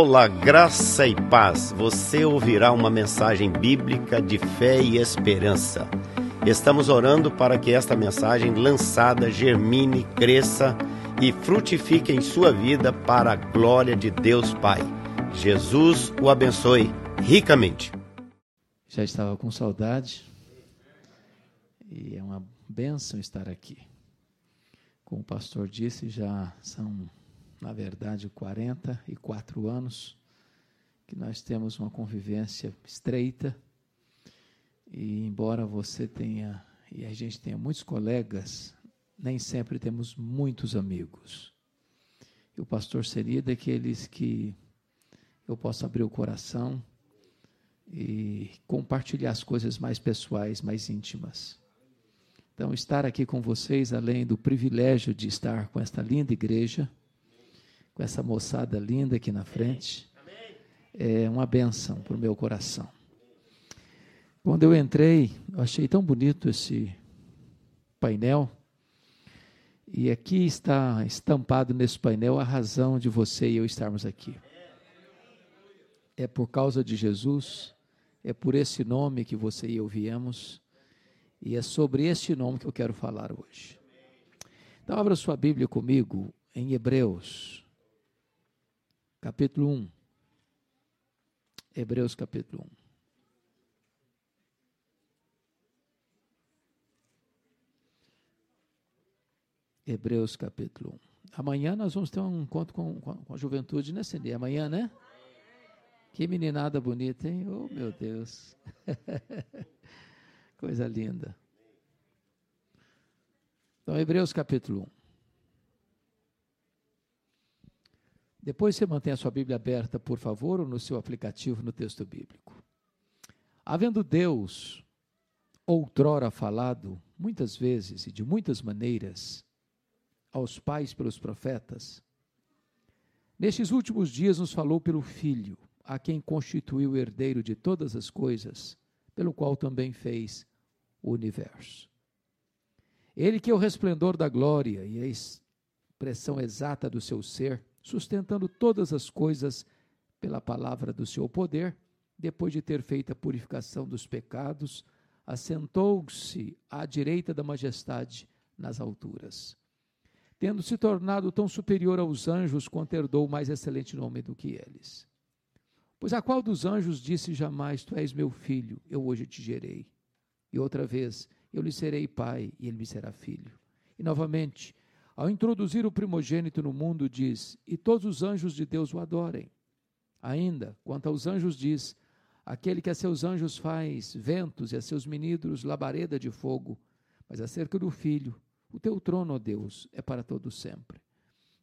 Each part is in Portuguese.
Olá, graça e paz. Você ouvirá uma mensagem bíblica de fé e esperança. Estamos orando para que esta mensagem lançada germine, cresça e frutifique em sua vida para a glória de Deus Pai. Jesus o abençoe ricamente. Já estava com saudade e é uma bênção estar aqui. Como o pastor disse, já são na verdade, 44 anos que nós temos uma convivência estreita. E embora você tenha, e a gente tenha muitos colegas, nem sempre temos muitos amigos. E o pastor seria daqueles que eu posso abrir o coração e compartilhar as coisas mais pessoais, mais íntimas. Então, estar aqui com vocês, além do privilégio de estar com esta linda igreja, com essa moçada linda aqui na frente. É uma benção para o meu coração. Quando eu entrei, eu achei tão bonito esse painel. E aqui está estampado nesse painel a razão de você e eu estarmos aqui. É por causa de Jesus, é por esse nome que você e eu viemos, e é sobre esse nome que eu quero falar hoje. Então, abra sua Bíblia comigo em Hebreus, capítulo 1. Hebreus capítulo 1. Hebreus capítulo 1. Amanhã nós vamos ter um encontro com, com, a juventude, né, Cindy? Amanhã, né? Que meninada bonita, hein? Oh, meu Deus. Coisa linda. Então, Hebreus capítulo 1. Depois você mantém a sua Bíblia aberta, por favor, ou no seu aplicativo no texto bíblico. Havendo Deus outrora falado, muitas vezes e de muitas maneiras, aos pais pelos profetas, nestes últimos dias nos falou pelo Filho, a quem constituiu o herdeiro de todas as coisas, pelo qual também fez o universo. Ele que é o resplendor da glória e a expressão exata do seu ser, sustentando todas as coisas pela palavra do seu poder, depois de ter feito a purificação dos pecados, assentou-se à direita da majestade nas alturas. Tendo se tornado tão superior aos anjos, quanto herdou mais excelente nome do que eles. Pois a qual dos anjos disse jamais: Tu és meu filho, eu hoje te gerei? E outra vez: Eu lhe serei pai, e ele me será filho. E novamente: ao introduzir o primogênito no mundo, diz: E todos os anjos de Deus o adorem. Ainda, quanto aos anjos, diz: Aquele que a seus anjos faz ventos e a seus ministros labareda de fogo. Mas acerca do filho, o teu trono, ó Deus, é para todo sempre.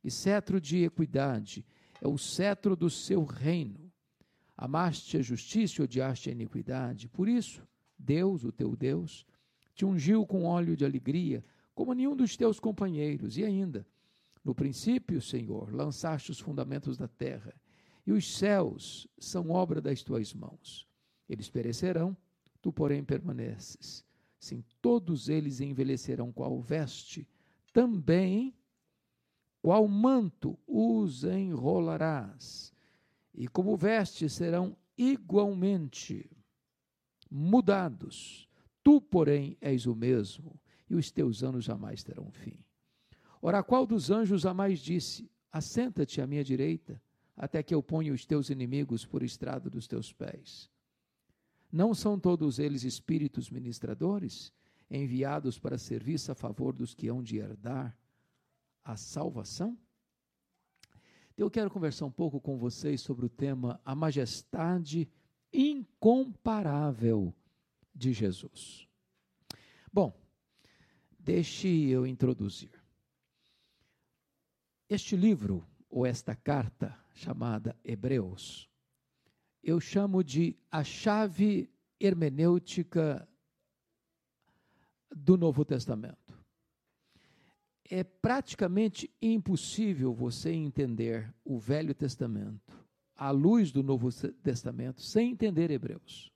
E cetro de equidade é o cetro do seu reino. Amaste a justiça e odiaste a iniquidade. Por isso, Deus, o teu Deus, te ungiu com óleo de alegria como nenhum dos teus companheiros. E ainda, no princípio, Senhor, lançaste os fundamentos da terra, e os céus são obra das tuas mãos. Eles perecerão, tu, porém, permaneces. Sim, todos eles envelhecerão qual veste, também qual manto os enrolarás, e como veste serão igualmente mudados. Tu, porém, és o mesmo e os teus anos jamais terão fim. Ora, qual dos anjos jamais disse: Assenta-te à minha direita, até que eu ponha os teus inimigos por estrado dos teus pés? Não são todos eles espíritos ministradores, enviados para serviço a favor dos que hão de herdar a salvação? Eu quero conversar um pouco com vocês sobre o tema A Majestade Incomparável de Jesus. Bom, Deixe eu introduzir. Este livro, ou esta carta, chamada Hebreus, eu chamo de a chave hermenêutica do Novo Testamento. É praticamente impossível você entender o Velho Testamento à luz do Novo Testamento sem entender Hebreus.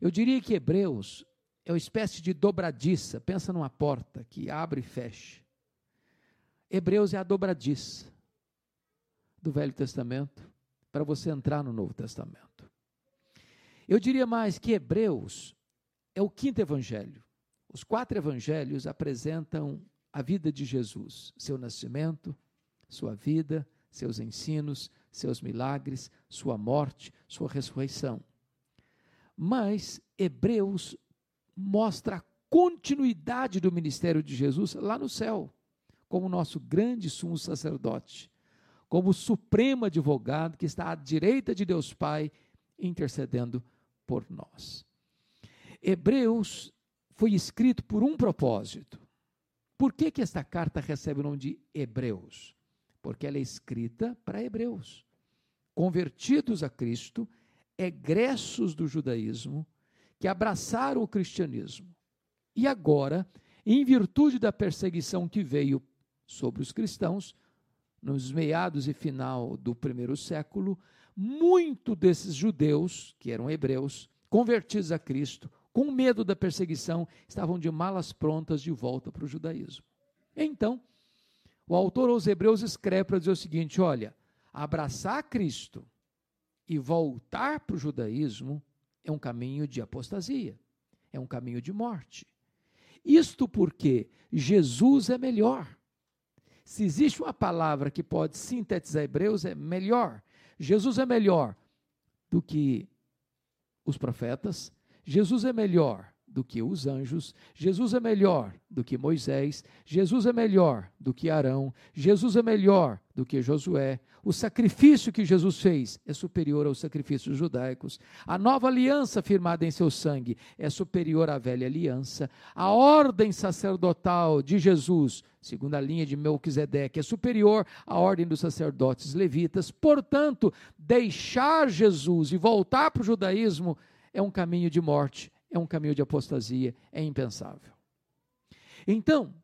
Eu diria que Hebreus é uma espécie de dobradiça. Pensa numa porta que abre e fecha. Hebreus é a dobradiça do Velho Testamento para você entrar no Novo Testamento. Eu diria mais que Hebreus é o quinto evangelho. Os quatro evangelhos apresentam a vida de Jesus, seu nascimento, sua vida, seus ensinos, seus milagres, sua morte, sua ressurreição. Mas Hebreus mostra a continuidade do ministério de Jesus lá no céu, como nosso grande sumo sacerdote, como supremo advogado que está à direita de Deus Pai, intercedendo por nós. Hebreus foi escrito por um propósito. Por que, que esta carta recebe o nome de Hebreus? Porque ela é escrita para hebreus, convertidos a Cristo, egressos do judaísmo, que abraçaram o cristianismo. E agora, em virtude da perseguição que veio sobre os cristãos, nos meados e final do primeiro século, muito desses judeus, que eram hebreus, convertidos a Cristo, com medo da perseguição, estavam de malas prontas de volta para o judaísmo. Então, o autor aos Hebreus escreve para dizer o seguinte: olha, abraçar Cristo e voltar para o judaísmo é um caminho de apostasia, é um caminho de morte. Isto porque Jesus é melhor. Se existe uma palavra que pode sintetizar Hebreus, é melhor. Jesus é melhor do que os profetas, Jesus é melhor do que os anjos, Jesus é melhor do que Moisés, Jesus é melhor do que Arão, Jesus é melhor do que Josué. O sacrifício que Jesus fez é superior aos sacrifícios judaicos. A nova aliança firmada em seu sangue é superior à velha aliança. A ordem sacerdotal de Jesus, segundo a linha de Melquisedeque, é superior à ordem dos sacerdotes levitas. Portanto, deixar Jesus e voltar para o judaísmo é um caminho de morte, é um caminho de apostasia, é impensável. Então,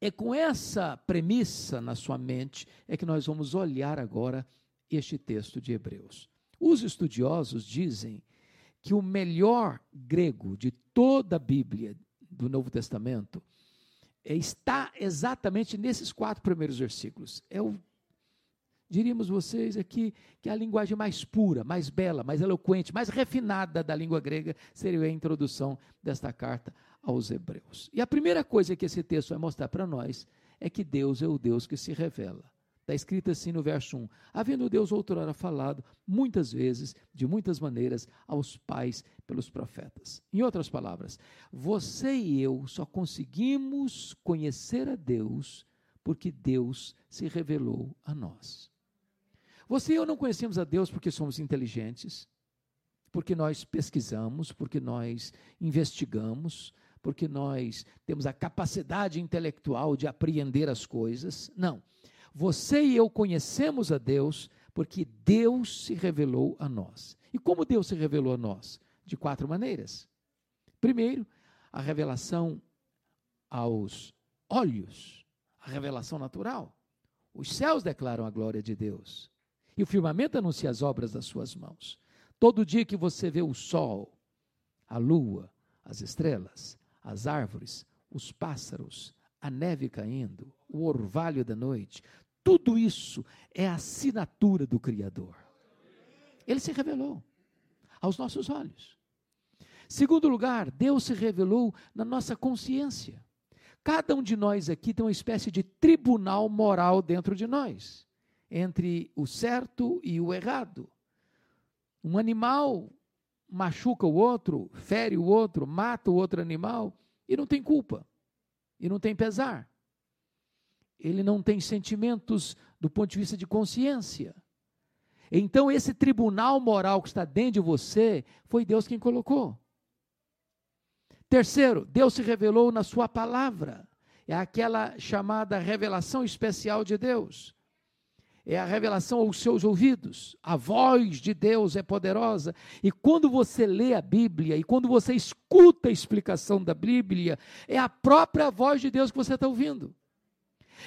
é com essa premissa na sua mente é que nós vamos olhar agora este texto de Hebreus. Os estudiosos dizem que o melhor grego de toda a Bíblia do Novo Testamento está exatamente nesses quatro primeiros versículos. É o diríamos vocês aqui que a linguagem mais pura, mais bela, mais eloquente, mais refinada da língua grega seria a introdução desta carta aos Hebreus. E a primeira coisa que esse texto vai mostrar para nós é que Deus é o Deus que se revela. Está escrito assim no verso 1: Havendo Deus outrora falado muitas vezes, de muitas maneiras, aos pais pelos profetas. Em outras palavras, você e eu só conseguimos conhecer a Deus porque Deus se revelou a nós. Você e eu não conhecemos a Deus porque somos inteligentes, porque nós pesquisamos, porque nós investigamos, porque nós temos a capacidade intelectual de apreender as coisas. Não. Você e eu conhecemos a Deus porque Deus se revelou a nós. E como Deus se revelou a nós? De quatro maneiras. Primeiro, a revelação aos olhos, a revelação natural. Os céus declaram a glória de Deus. E o firmamento anuncia as obras das suas mãos. Todo dia que você vê o sol, a lua, as estrelas, as árvores, os pássaros, a neve caindo, o orvalho da noite, tudo isso é a assinatura do Criador. Ele se revelou aos nossos olhos. Segundo lugar, Deus se revelou na nossa consciência. Cada um de nós aqui tem uma espécie de tribunal moral dentro de nós entre o certo e o errado. Um animal machuca o outro, fere o outro, mata o outro animal e não tem culpa, e não tem pesar. Ele não tem sentimentos do ponto de vista de consciência. Então, esse tribunal moral que está dentro de você, foi Deus quem colocou. Terceiro, Deus se revelou na Sua palavra. É aquela chamada revelação especial de Deus é a revelação aos seus ouvidos. A voz de Deus é poderosa. E quando você lê a Bíblia e quando você escuta a explicação da Bíblia, é a própria voz de Deus que você está ouvindo.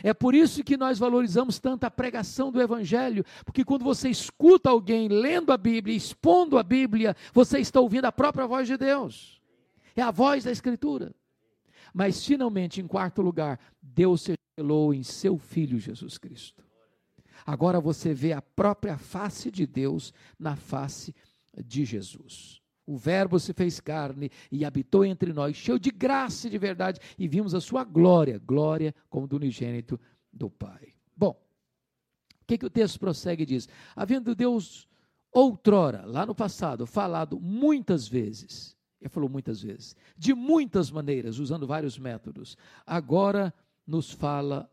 É por isso que nós valorizamos tanto a pregação do Evangelho, porque quando você escuta alguém lendo a Bíblia, expondo a Bíblia, você está ouvindo a própria voz de Deus. É a voz da Escritura. Mas, finalmente, em quarto lugar, Deus se revelou em seu Filho Jesus Cristo. Agora você vê a própria face de Deus na face de Jesus. O Verbo se fez carne e habitou entre nós, cheio de graça e de verdade, e vimos a sua glória, glória como do unigênito do Pai. Bom, o que, que o texto prossegue e diz? Havendo Deus outrora, lá no passado, falado muitas vezes, ele falou muitas vezes, de muitas maneiras, usando vários métodos, agora nos fala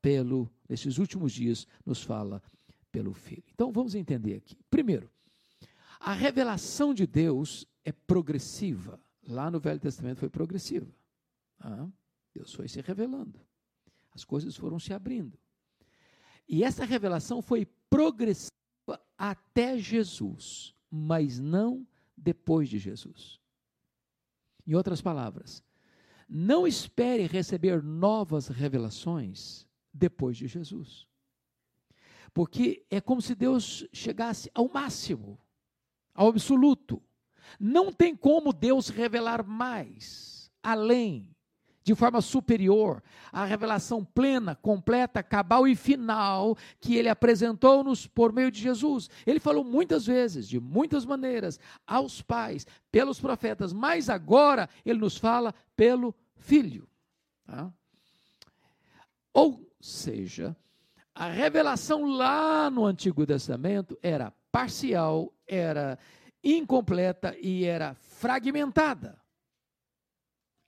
pelo, nesses últimos dias, nos fala pelo Filho. Então vamos entender aqui. Primeiro, a revelação de Deus é progressiva. Lá no Velho Testamento foi progressiva. Ah, Deus foi se revelando. As coisas foram se abrindo. E essa revelação foi progressiva até Jesus, mas não depois de Jesus. Em outras palavras, não espere receber novas revelações depois de Jesus. Porque é como se Deus chegasse ao máximo ao absoluto. Não tem como Deus revelar mais, além, de forma superior, a revelação plena, completa, cabal e final que ele apresentou-nos por meio de Jesus. Ele falou muitas vezes, de muitas maneiras, aos pais, pelos profetas, mas agora ele nos fala pelo Filho. Tá? Ou seja, a revelação lá no Antigo Testamento era parcial, era incompleta e era fragmentada.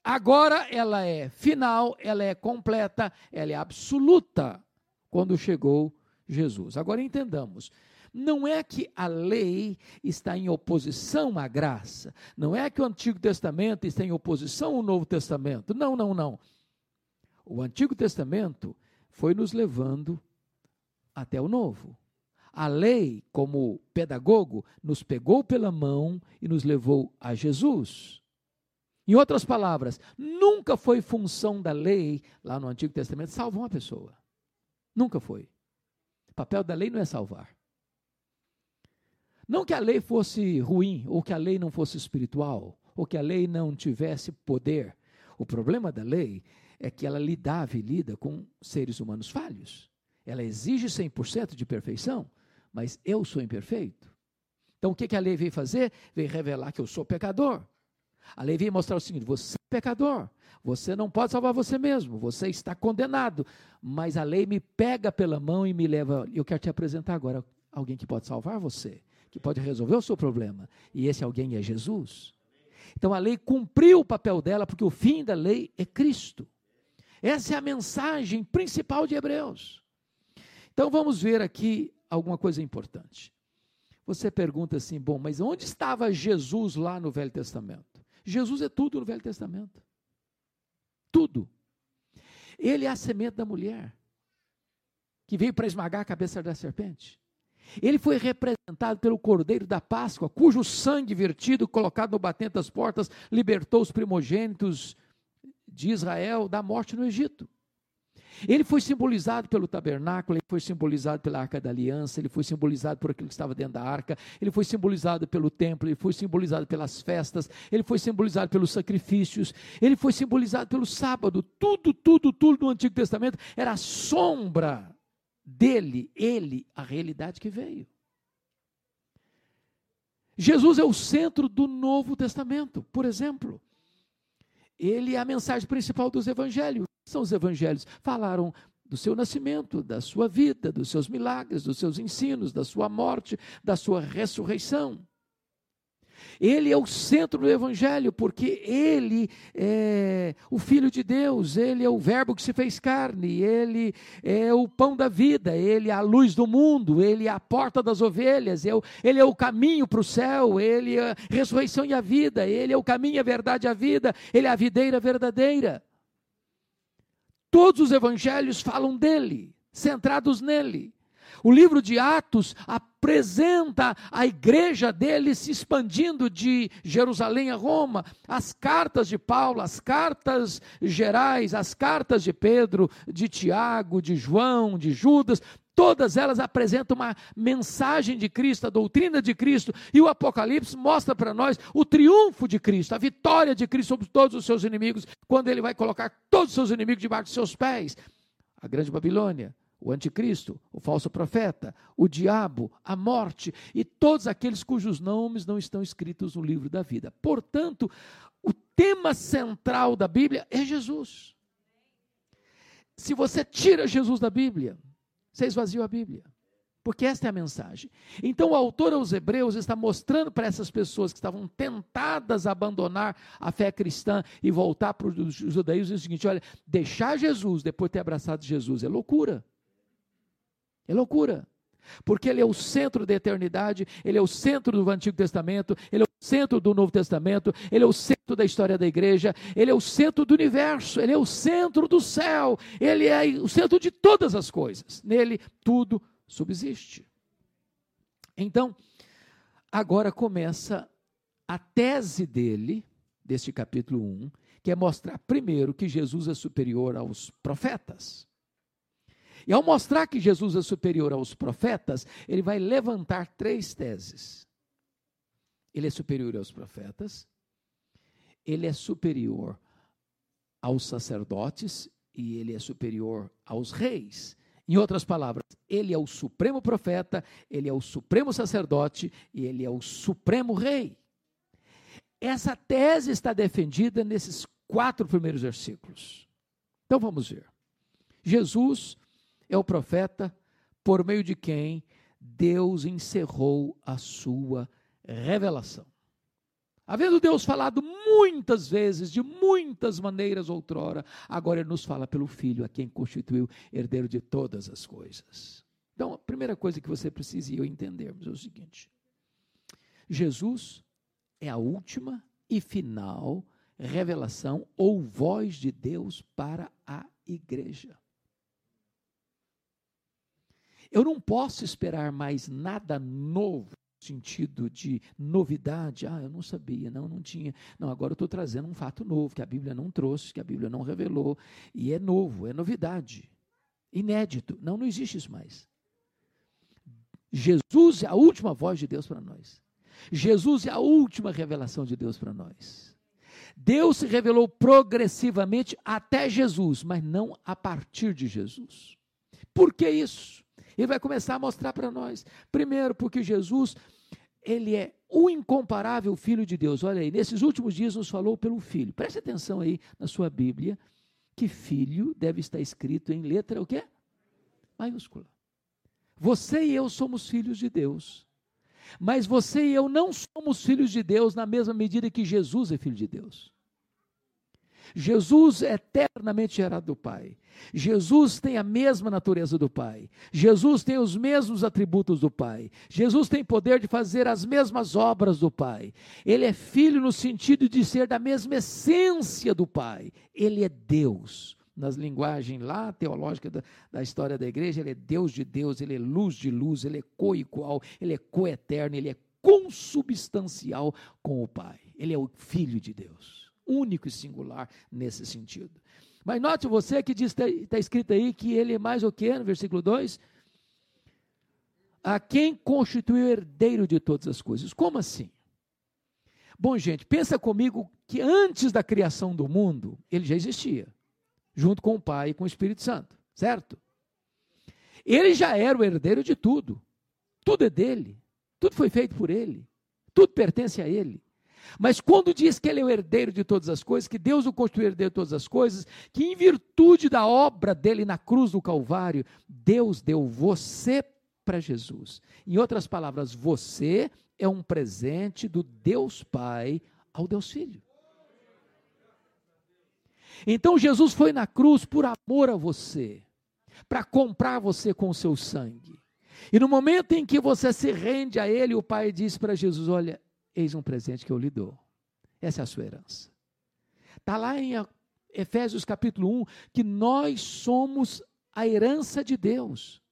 Agora ela é final, ela é completa, ela é absoluta quando chegou Jesus. Agora entendamos. Não é que a lei está em oposição à graça. Não é que o Antigo Testamento está em oposição ao Novo Testamento. Não, não, não. O Antigo Testamento foi nos levando até o Novo. A lei, como pedagogo, nos pegou pela mão e nos levou a Jesus. Em outras palavras, nunca foi função da lei, lá no Antigo Testamento, salvar uma pessoa. Nunca foi. O papel da lei não é salvar. Não que a lei fosse ruim, ou que a lei não fosse espiritual, ou que a lei não tivesse poder. O problema da lei é que ela lidava e lida com seres humanos falhos. Ela exige 100% de perfeição, mas eu sou imperfeito. Então o que, que a lei veio fazer? Veio revelar que eu sou pecador. A lei veio mostrar o seguinte: você é pecador, você não pode salvar você mesmo, você está condenado. Mas a lei me pega pela mão e me leva. Eu quero te apresentar agora alguém que pode salvar você, que pode resolver o seu problema. E esse alguém é Jesus. Então a lei cumpriu o papel dela, porque o fim da lei é Cristo. Essa é a mensagem principal de Hebreus. Então vamos ver aqui alguma coisa importante. Você pergunta assim: bom, mas onde estava Jesus lá no Velho Testamento? Jesus é tudo no Velho Testamento. Tudo. Ele é a semente da mulher, que veio para esmagar a cabeça da serpente. Ele foi representado pelo Cordeiro da Páscoa, cujo sangue vertido, colocado no batente das portas, libertou os primogênitos de Israel da morte no Egito. Ele foi simbolizado pelo tabernáculo, ele foi simbolizado pela arca da aliança, ele foi simbolizado por aquilo que estava dentro da arca, ele foi simbolizado pelo templo, ele foi simbolizado pelas festas, ele foi simbolizado pelos sacrifícios, ele foi simbolizado pelo sábado. Tudo, tudo, tudo no Antigo Testamento era a sombra dele, ele, a realidade que veio. Jesus é o centro do Novo Testamento, por exemplo. Ele é a mensagem principal dos evangelhos são os evangelhos. Falaram do seu nascimento, da sua vida, dos seus milagres, dos seus ensinos, da sua morte, da sua ressurreição. Ele é o centro do Evangelho, porque ele é o Filho de Deus, ele é o Verbo que se fez carne, ele é o pão da vida, ele é a luz do mundo, ele é a porta das ovelhas, é ele é o caminho para o céu, ele é a ressurreição e a vida, ele é o caminho, a verdade e a vida, ele é a videira verdadeira. Todos os evangelhos falam dele, centrados nele. O livro de Atos apresenta a igreja dele se expandindo de Jerusalém a Roma. As cartas de Paulo, as cartas gerais, as cartas de Pedro, de Tiago, de João, de Judas, Todas elas apresentam uma mensagem de Cristo, a doutrina de Cristo, e o Apocalipse mostra para nós o triunfo de Cristo, a vitória de Cristo sobre todos os seus inimigos, quando ele vai colocar todos os seus inimigos debaixo de seus pés. A grande Babilônia, o anticristo, o falso profeta, o diabo, a morte e todos aqueles cujos nomes não estão escritos no livro da vida. Portanto, o tema central da Bíblia é Jesus. Se você tira Jesus da Bíblia, você esvazia a Bíblia. Porque esta é a mensagem. Então, o autor aos Hebreus está mostrando para essas pessoas que estavam tentadas a abandonar a fé cristã e voltar para o judaísmo o seguinte: olha, deixar Jesus depois de ter abraçado Jesus é loucura. É loucura. Porque ele é o centro da eternidade, ele é o centro do Antigo Testamento, ele é o centro do Novo Testamento, ele é o centro da história da igreja, ele é o centro do universo, ele é o centro do céu, ele é o centro de todas as coisas. Nele tudo subsiste. Então, agora começa a tese dele, deste capítulo 1, que é mostrar primeiro que Jesus é superior aos profetas. E ao mostrar que Jesus é superior aos profetas, ele vai levantar três teses. Ele é superior aos profetas, ele é superior aos sacerdotes e ele é superior aos reis. Em outras palavras, ele é o supremo profeta, ele é o supremo sacerdote e ele é o supremo rei. Essa tese está defendida nesses quatro primeiros versículos. Então vamos ver. Jesus é o profeta por meio de quem Deus encerrou a sua revelação. Havendo Deus falado muitas vezes, de muitas maneiras outrora, agora Ele nos fala pelo Filho, a quem constituiu herdeiro de todas as coisas. Então, a primeira coisa que você precisa eu entendermos é o seguinte: Jesus é a última e final revelação ou voz de Deus para a igreja. Eu não posso esperar mais nada novo sentido de novidade. Ah, eu não sabia, não, não tinha. Não, agora eu estou trazendo um fato novo que a Bíblia não trouxe, que a Bíblia não revelou, e é novo, é novidade, inédito. Não, não existe isso mais. Jesus é a última voz de Deus para nós. Jesus é a última revelação de Deus para nós. Deus se revelou progressivamente até Jesus, mas não a partir de Jesus. Por que isso? Ele vai começar a mostrar para nós. Primeiro, porque Jesus, ele é o incomparável Filho de Deus. Olha aí, nesses últimos dias nos falou pelo Filho. Preste atenção aí na sua Bíblia, que Filho deve estar escrito em letra o quê? Maiúscula. Você e eu somos filhos de Deus. Mas você e eu não somos filhos de Deus na mesma medida que Jesus é filho de Deus. Jesus é eternamente gerado do Pai. Jesus tem a mesma natureza do Pai. Jesus tem os mesmos atributos do Pai. Jesus tem poder de fazer as mesmas obras do Pai. Ele é filho no sentido de ser da mesma essência do Pai. Ele é Deus. Nas linguagens lá teológicas da, da história da igreja, ele é Deus de Deus, ele é luz de luz, ele é coigual, ele é coeterno, ele é consubstancial com o Pai. Ele é o Filho de Deus único e singular nesse sentido. Mas note você que está tá escrito aí que ele é mais o que no versículo 2? A quem constituiu herdeiro de todas as coisas. Como assim? Bom, gente, pensa comigo que antes da criação do mundo, ele já existia, junto com o Pai e com o Espírito Santo, certo? Ele já era o herdeiro de tudo. Tudo é dele. Tudo foi feito por ele. Tudo pertence a ele. Mas quando diz que ele é o herdeiro de todas as coisas, que Deus o constituiu herdeiro de todas as coisas, que em virtude da obra dele na cruz do Calvário, Deus deu você para Jesus. Em outras palavras, você é um presente do Deus Pai ao Deus Filho. Então Jesus foi na cruz por amor a você, para comprar você com o seu sangue. E no momento em que você se rende a Ele, o Pai diz para Jesus: Olha, Eis um presente que eu lhe dou. Essa é a sua herança. Está lá em Efésios capítulo 1 que nós somos a herança de Deus.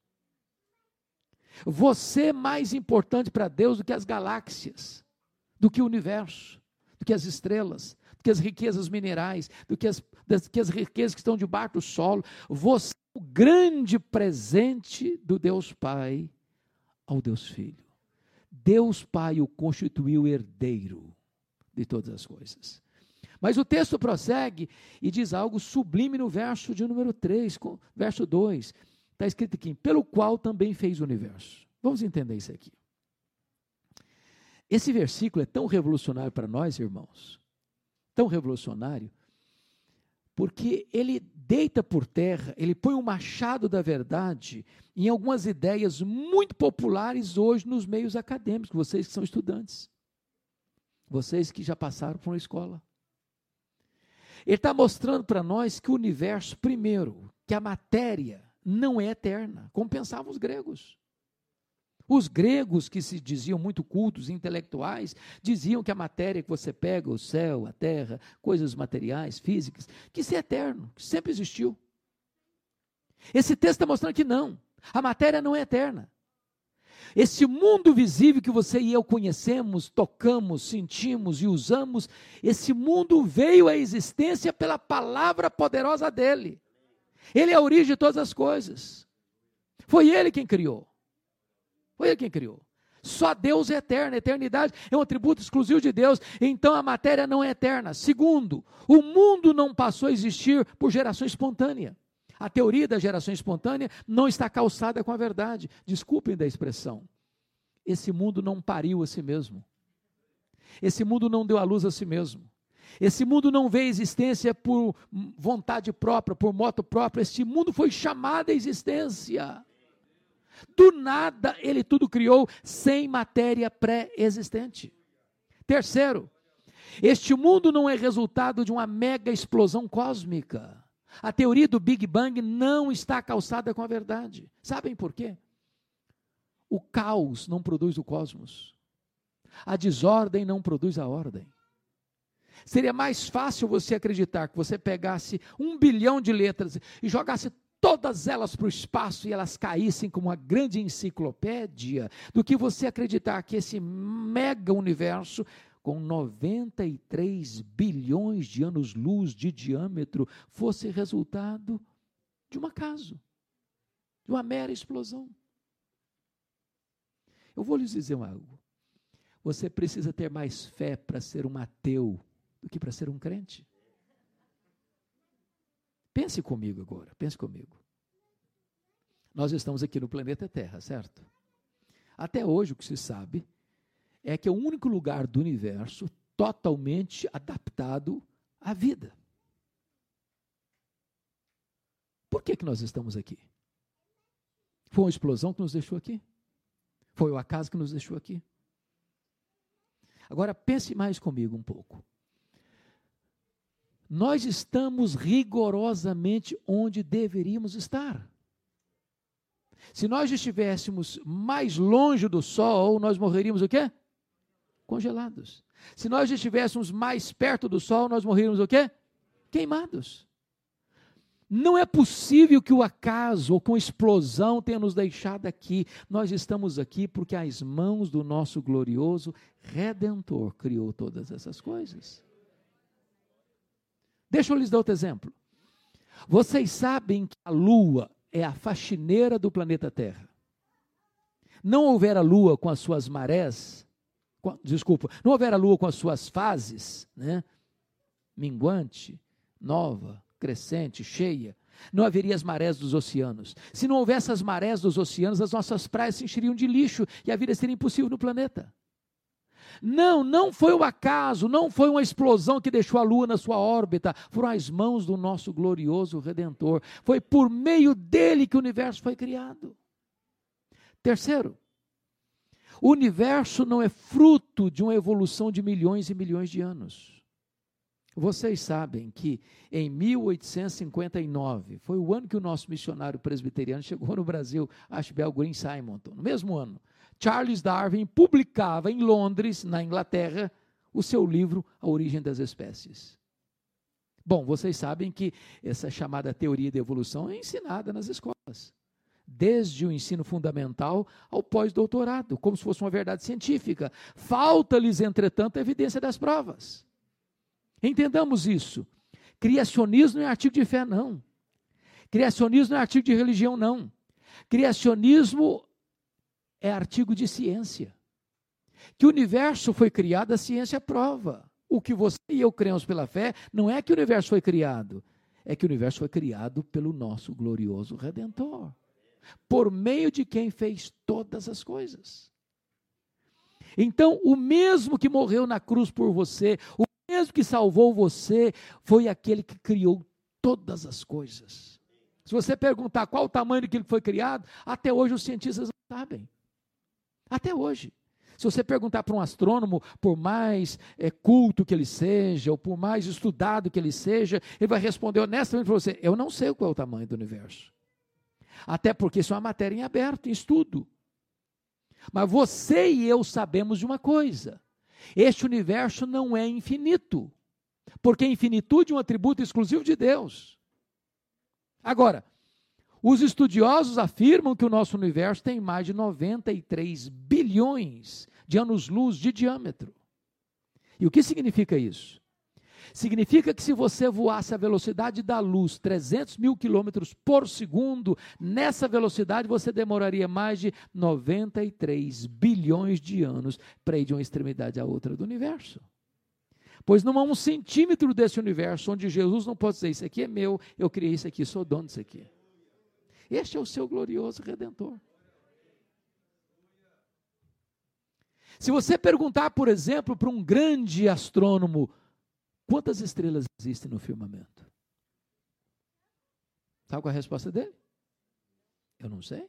Você é mais importante para Deus do que as galáxias, do que o universo, do que as estrelas, do que as riquezas minerais, do que as, das, que as riquezas que estão debaixo do solo. Você é o grande presente do Deus Pai ao Deus Filho. Deus Pai o constituiu herdeiro de todas as coisas. Mas o texto prossegue e diz algo sublime no verso de número 3, verso 2, Está escrito aqui, pelo qual também fez o universo. Vamos entender isso aqui. Esse versículo é tão revolucionário para nós, irmãos, tão revolucionário, porque ele deita por terra, ele põe o um machado da verdade em algumas ideias muito populares hoje nos meios acadêmicos, vocês que são estudantes, vocês que já passaram por uma escola. Ele está mostrando para nós que o universo, primeiro, que a matéria não é eterna, como pensavam os gregos. Os gregos, que se diziam muito cultos, intelectuais, diziam que a matéria que você pega, o céu, a terra, coisas materiais, físicas, que isso é eterno, que sempre existiu. Esse texto está mostrando que não, a matéria não é eterna. Esse mundo visível que você e eu conhecemos, tocamos, sentimos e usamos, esse mundo veio à existência pela palavra poderosa dele. Ele é a origem de todas as coisas. Foi ele quem criou. Foi ele quem criou. Só Deus é eterno. A eternidade é um atributo exclusivo de Deus. Então a matéria não é eterna. Segundo, o mundo não passou a existir por geração espontânea. A teoria da geração espontânea não está calçada com a verdade. Desculpem da expressão. Esse mundo não pariu a si mesmo. Esse mundo não deu à luz a si mesmo. Esse mundo não à existência por vontade própria, por moto próprio. Este mundo foi chamado à existência. Do nada ele tudo criou sem matéria pré-existente. Terceiro, este mundo não é resultado de uma mega explosão cósmica. A teoria do Big Bang não está calçada com a verdade. Sabem por quê? O caos não produz o cosmos. A desordem não produz a ordem. Seria mais fácil você acreditar que você pegasse um bilhão de letras e jogasse todas elas para o espaço e elas caíssem como uma grande enciclopédia, do que você acreditar que esse mega universo, com 93 bilhões de anos-luz de diâmetro, fosse resultado de um acaso, de uma mera explosão. Eu vou lhes dizer algo. Você precisa ter mais fé para ser um ateu do que para ser um crente. Pense comigo agora, pense comigo. Nós estamos aqui no planeta Terra, certo? Até hoje o que se sabe é que é o único lugar do universo totalmente adaptado à vida. Por que, que nós estamos aqui? Foi uma explosão que nos deixou aqui? Foi o acaso que nos deixou aqui? Agora pense mais comigo um pouco nós estamos rigorosamente onde deveríamos estar. Se nós estivéssemos mais longe do sol, nós morreríamos o quê? Congelados. Se nós estivéssemos mais perto do sol, nós morreríamos o quê? Queimados. Não é possível que o acaso ou com explosão tenha nos deixado aqui. Nós estamos aqui porque as mãos do nosso glorioso Redentor criou todas essas coisas. Deixa eu lhes dar outro exemplo. Vocês sabem que a Lua é a faxineira do planeta Terra. Não houver a Lua com as suas marés, com, desculpa, não houver a Lua com as suas fases, né? minguante, nova, crescente, cheia, não haveria as marés dos oceanos. Se não houvesse as marés dos oceanos, as nossas praias se encheriam de lixo e a vida seria impossível no planeta. Não, não foi o acaso, não foi uma explosão que deixou a lua na sua órbita, foram as mãos do nosso glorioso redentor. Foi por meio dele que o universo foi criado. Terceiro, o universo não é fruto de uma evolução de milhões e milhões de anos. Vocês sabem que em 1859, foi o ano que o nosso missionário presbiteriano chegou no Brasil, Ashbel Green Simonton, no mesmo ano. Charles Darwin publicava em Londres, na Inglaterra, o seu livro A Origem das Espécies. Bom, vocês sabem que essa chamada teoria da evolução é ensinada nas escolas, desde o ensino fundamental ao pós-doutorado, como se fosse uma verdade científica. Falta-lhes, entretanto, a evidência das provas. Entendamos isso. Criacionismo não é artigo de fé, não. Criacionismo não é artigo de religião, não. Criacionismo é artigo de ciência. Que o universo foi criado, a ciência prova. O que você e eu cremos pela fé não é que o universo foi criado, é que o universo foi criado pelo nosso glorioso Redentor. por meio de quem fez todas as coisas. Então, o mesmo que morreu na cruz por você, o mesmo que salvou você, foi aquele que criou todas as coisas. Se você perguntar qual o tamanho daquilo que foi criado, até hoje os cientistas não sabem. Até hoje. Se você perguntar para um astrônomo, por mais é, culto que ele seja, ou por mais estudado que ele seja, ele vai responder honestamente para você: Eu não sei qual é o tamanho do universo. Até porque isso é uma matéria em aberto, em estudo. Mas você e eu sabemos de uma coisa: este universo não é infinito, porque a infinitude é um atributo exclusivo de Deus. Agora, os estudiosos afirmam que o nosso universo tem mais de 93 bilhões de anos-luz de diâmetro. E o que significa isso? Significa que se você voasse a velocidade da luz, 300 mil quilômetros por segundo, nessa velocidade você demoraria mais de 93 bilhões de anos para ir de uma extremidade à outra do universo. Pois não há um centímetro desse universo onde Jesus não pode dizer: Isso aqui é meu, eu criei isso aqui, sou dono disso aqui. Este é o seu glorioso redentor. Se você perguntar, por exemplo, para um grande astrônomo, quantas estrelas existem no firmamento? Sabe qual é a resposta dele? Eu não sei.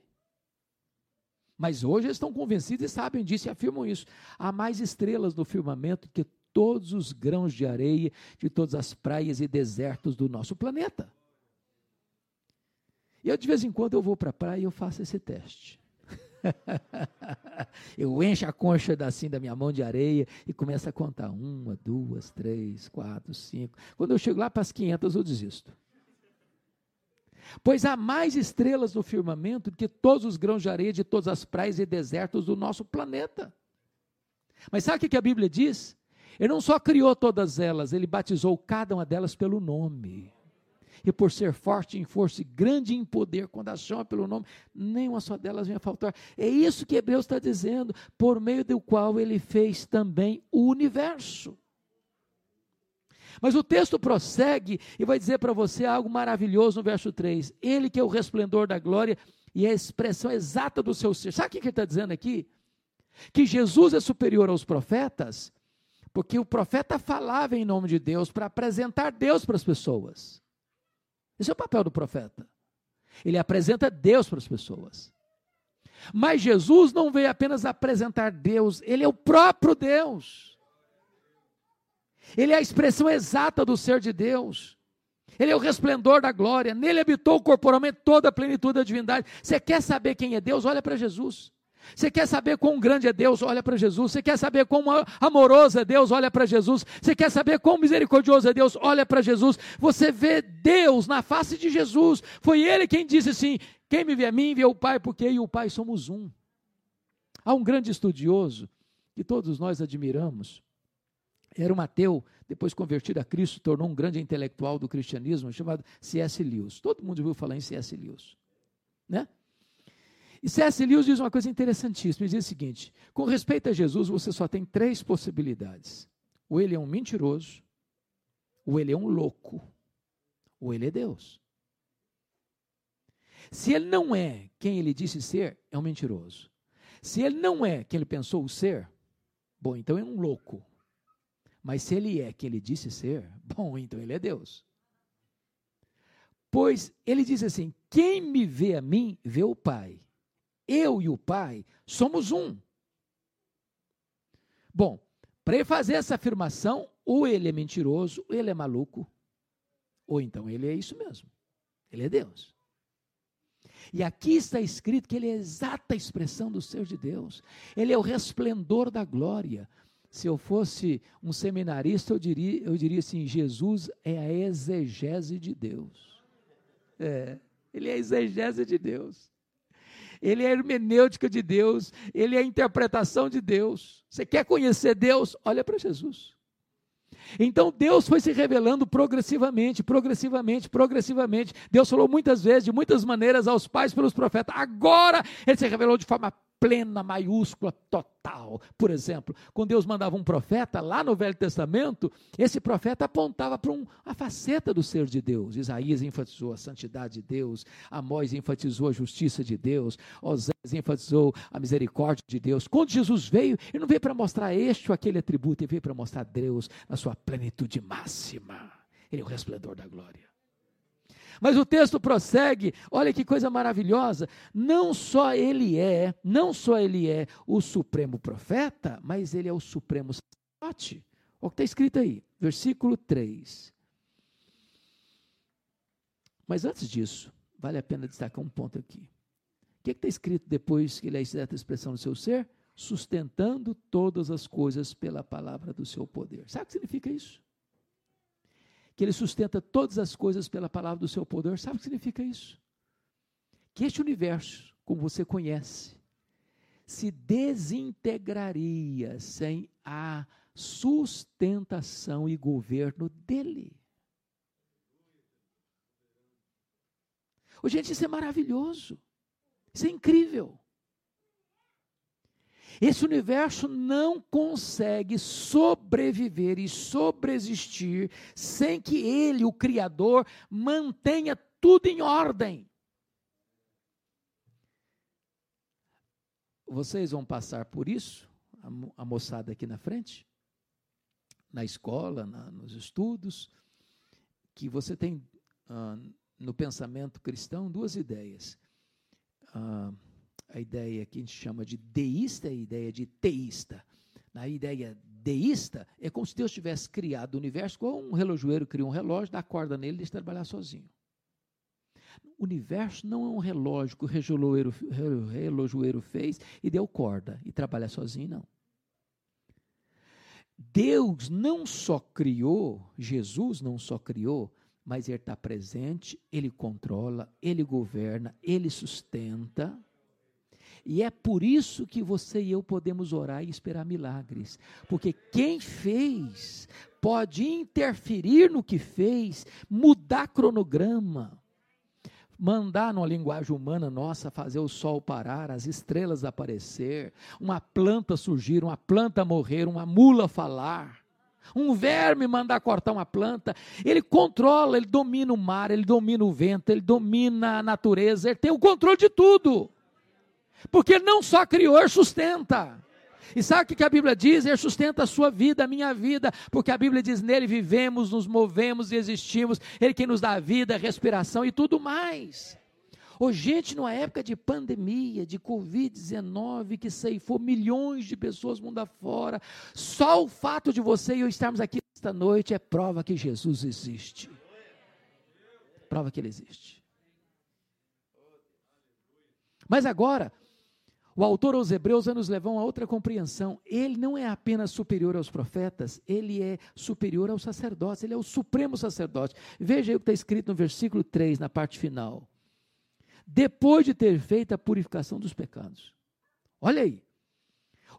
Mas hoje eles estão convencidos e sabem disso e afirmam isso. Há mais estrelas no firmamento que todos os grãos de areia de todas as praias e desertos do nosso planeta. E eu, de vez em quando, eu vou para a praia e eu faço esse teste. eu encho a concha assim da minha mão de areia e começo a contar. Uma, duas, três, quatro, cinco. Quando eu chego lá para as 500, eu desisto. Pois há mais estrelas no firmamento do que todos os grãos de areia de todas as praias e desertos do nosso planeta. Mas sabe o que a Bíblia diz? Ele não só criou todas elas, ele batizou cada uma delas pelo nome e por ser forte em força e grande em poder, quando a chama pelo nome, nenhuma só delas vem a faltar. É isso que Hebreus está dizendo, por meio do qual ele fez também o universo. Mas o texto prossegue e vai dizer para você algo maravilhoso no verso 3. Ele que é o resplendor da glória e a expressão exata do seu ser. Sabe o que ele está dizendo aqui? Que Jesus é superior aos profetas, porque o profeta falava em nome de Deus para apresentar Deus para as pessoas. Esse é o papel do profeta. Ele apresenta Deus para as pessoas. Mas Jesus não veio apenas apresentar Deus, ele é o próprio Deus. Ele é a expressão exata do ser de Deus. Ele é o resplendor da glória. Nele habitou corporalmente toda a plenitude da divindade. Você quer saber quem é Deus? Olha para Jesus. Você quer saber quão grande é Deus? Olha para Jesus. Você quer saber quão amoroso é Deus? Olha para Jesus. Você quer saber quão misericordioso é Deus? Olha para Jesus. Você vê Deus na face de Jesus. Foi Ele quem disse assim: Quem me vê a mim, vê o Pai, porque eu e o Pai somos um. Há um grande estudioso que todos nós admiramos. Era um ateu, depois convertido a Cristo, tornou um grande intelectual do cristianismo, chamado C.S. Lewis. Todo mundo ouviu falar em C.S. Lewis. Né? E C.S. Lewis diz uma coisa interessantíssima. Ele diz o seguinte: com respeito a Jesus, você só tem três possibilidades. Ou ele é um mentiroso, ou ele é um louco, ou ele é Deus. Se ele não é quem ele disse ser, é um mentiroso. Se ele não é quem ele pensou ser, bom, então é um louco. Mas se ele é quem ele disse ser, bom, então ele é Deus. Pois ele diz assim: quem me vê a mim, vê o Pai eu e o Pai somos um. Bom, para ele fazer essa afirmação, ou ele é mentiroso, ou ele é maluco, ou então ele é isso mesmo. Ele é Deus. E aqui está escrito que ele é a exata expressão do ser de Deus. Ele é o resplendor da glória. Se eu fosse um seminarista, eu diria, eu diria assim: Jesus é a exegese de Deus. É, ele é a exegese de Deus ele é a hermenêutica de Deus, ele é a interpretação de Deus. Você quer conhecer Deus? Olha para Jesus. Então Deus foi se revelando progressivamente, progressivamente, progressivamente. Deus falou muitas vezes, de muitas maneiras, aos pais pelos profetas. Agora ele se revelou de forma plena, maiúscula, total. Por exemplo, quando Deus mandava um profeta, lá no Velho Testamento, esse profeta apontava para um, a faceta do ser de Deus. Isaías enfatizou a santidade de Deus, Amós enfatizou a justiça de Deus, Osés enfatizou a misericórdia de Deus. Quando Jesus veio, ele não veio para mostrar este ou aquele atributo, ele veio para mostrar Deus na sua plenitude máxima. Ele é o resplendor da glória. Mas o texto prossegue, olha que coisa maravilhosa. Não só ele é, não só ele é o supremo profeta, mas ele é o supremo sacerdote. Olha o que está escrito aí, versículo 3. Mas antes disso, vale a pena destacar um ponto aqui. O que está escrito depois que ele é certa expressão do seu ser? Sustentando todas as coisas pela palavra do seu poder. Sabe o que significa isso? Que ele sustenta todas as coisas pela palavra do seu poder. Sabe o que significa isso? Que este universo, como você conhece, se desintegraria sem a sustentação e governo dele. Oh, gente, isso é maravilhoso. Isso é incrível. Esse universo não consegue sobreviver e sobreexistir sem que ele, o Criador, mantenha tudo em ordem. Vocês vão passar por isso, a, moçada aqui na frente, na escola, na, nos estudos, que você tem ah, no pensamento cristão duas ideias. Ah, a ideia que a gente chama de deísta e a ideia de teísta. Na ideia deísta, é como se Deus tivesse criado o universo, como um relojoeiro cria um relógio, dá corda nele e deixa trabalhar sozinho. O universo não é um relógio que o relojoeiro, relojoeiro fez e deu corda e trabalha sozinho, não. Deus não só criou, Jesus não só criou, mas Ele está presente, Ele controla, Ele governa, Ele sustenta. E é por isso que você e eu podemos orar e esperar milagres. Porque quem fez pode interferir no que fez, mudar cronograma, mandar numa linguagem humana nossa fazer o sol parar, as estrelas aparecer, uma planta surgir, uma planta morrer, uma mula falar. Um verme mandar cortar uma planta, ele controla, ele domina o mar, ele domina o vento, ele domina a natureza, ele tem o controle de tudo. Porque não só criou, ele sustenta. E sabe o que a Bíblia diz? Ele sustenta a sua vida, a minha vida, porque a Bíblia diz: nele vivemos, nos movemos e existimos, ele quem nos dá vida, respiração e tudo mais. Ô, gente, numa época de pandemia, de Covid-19, que ceifou milhões de pessoas mundo afora, só o fato de você e eu estarmos aqui esta noite é prova que Jesus existe. Prova que ele existe. Mas agora, o autor aos Hebreus nos levar a outra compreensão. Ele não é apenas superior aos profetas, ele é superior aos sacerdotes, ele é o supremo sacerdote. Veja aí o que está escrito no versículo 3, na parte final. Depois de ter feito a purificação dos pecados. Olha aí.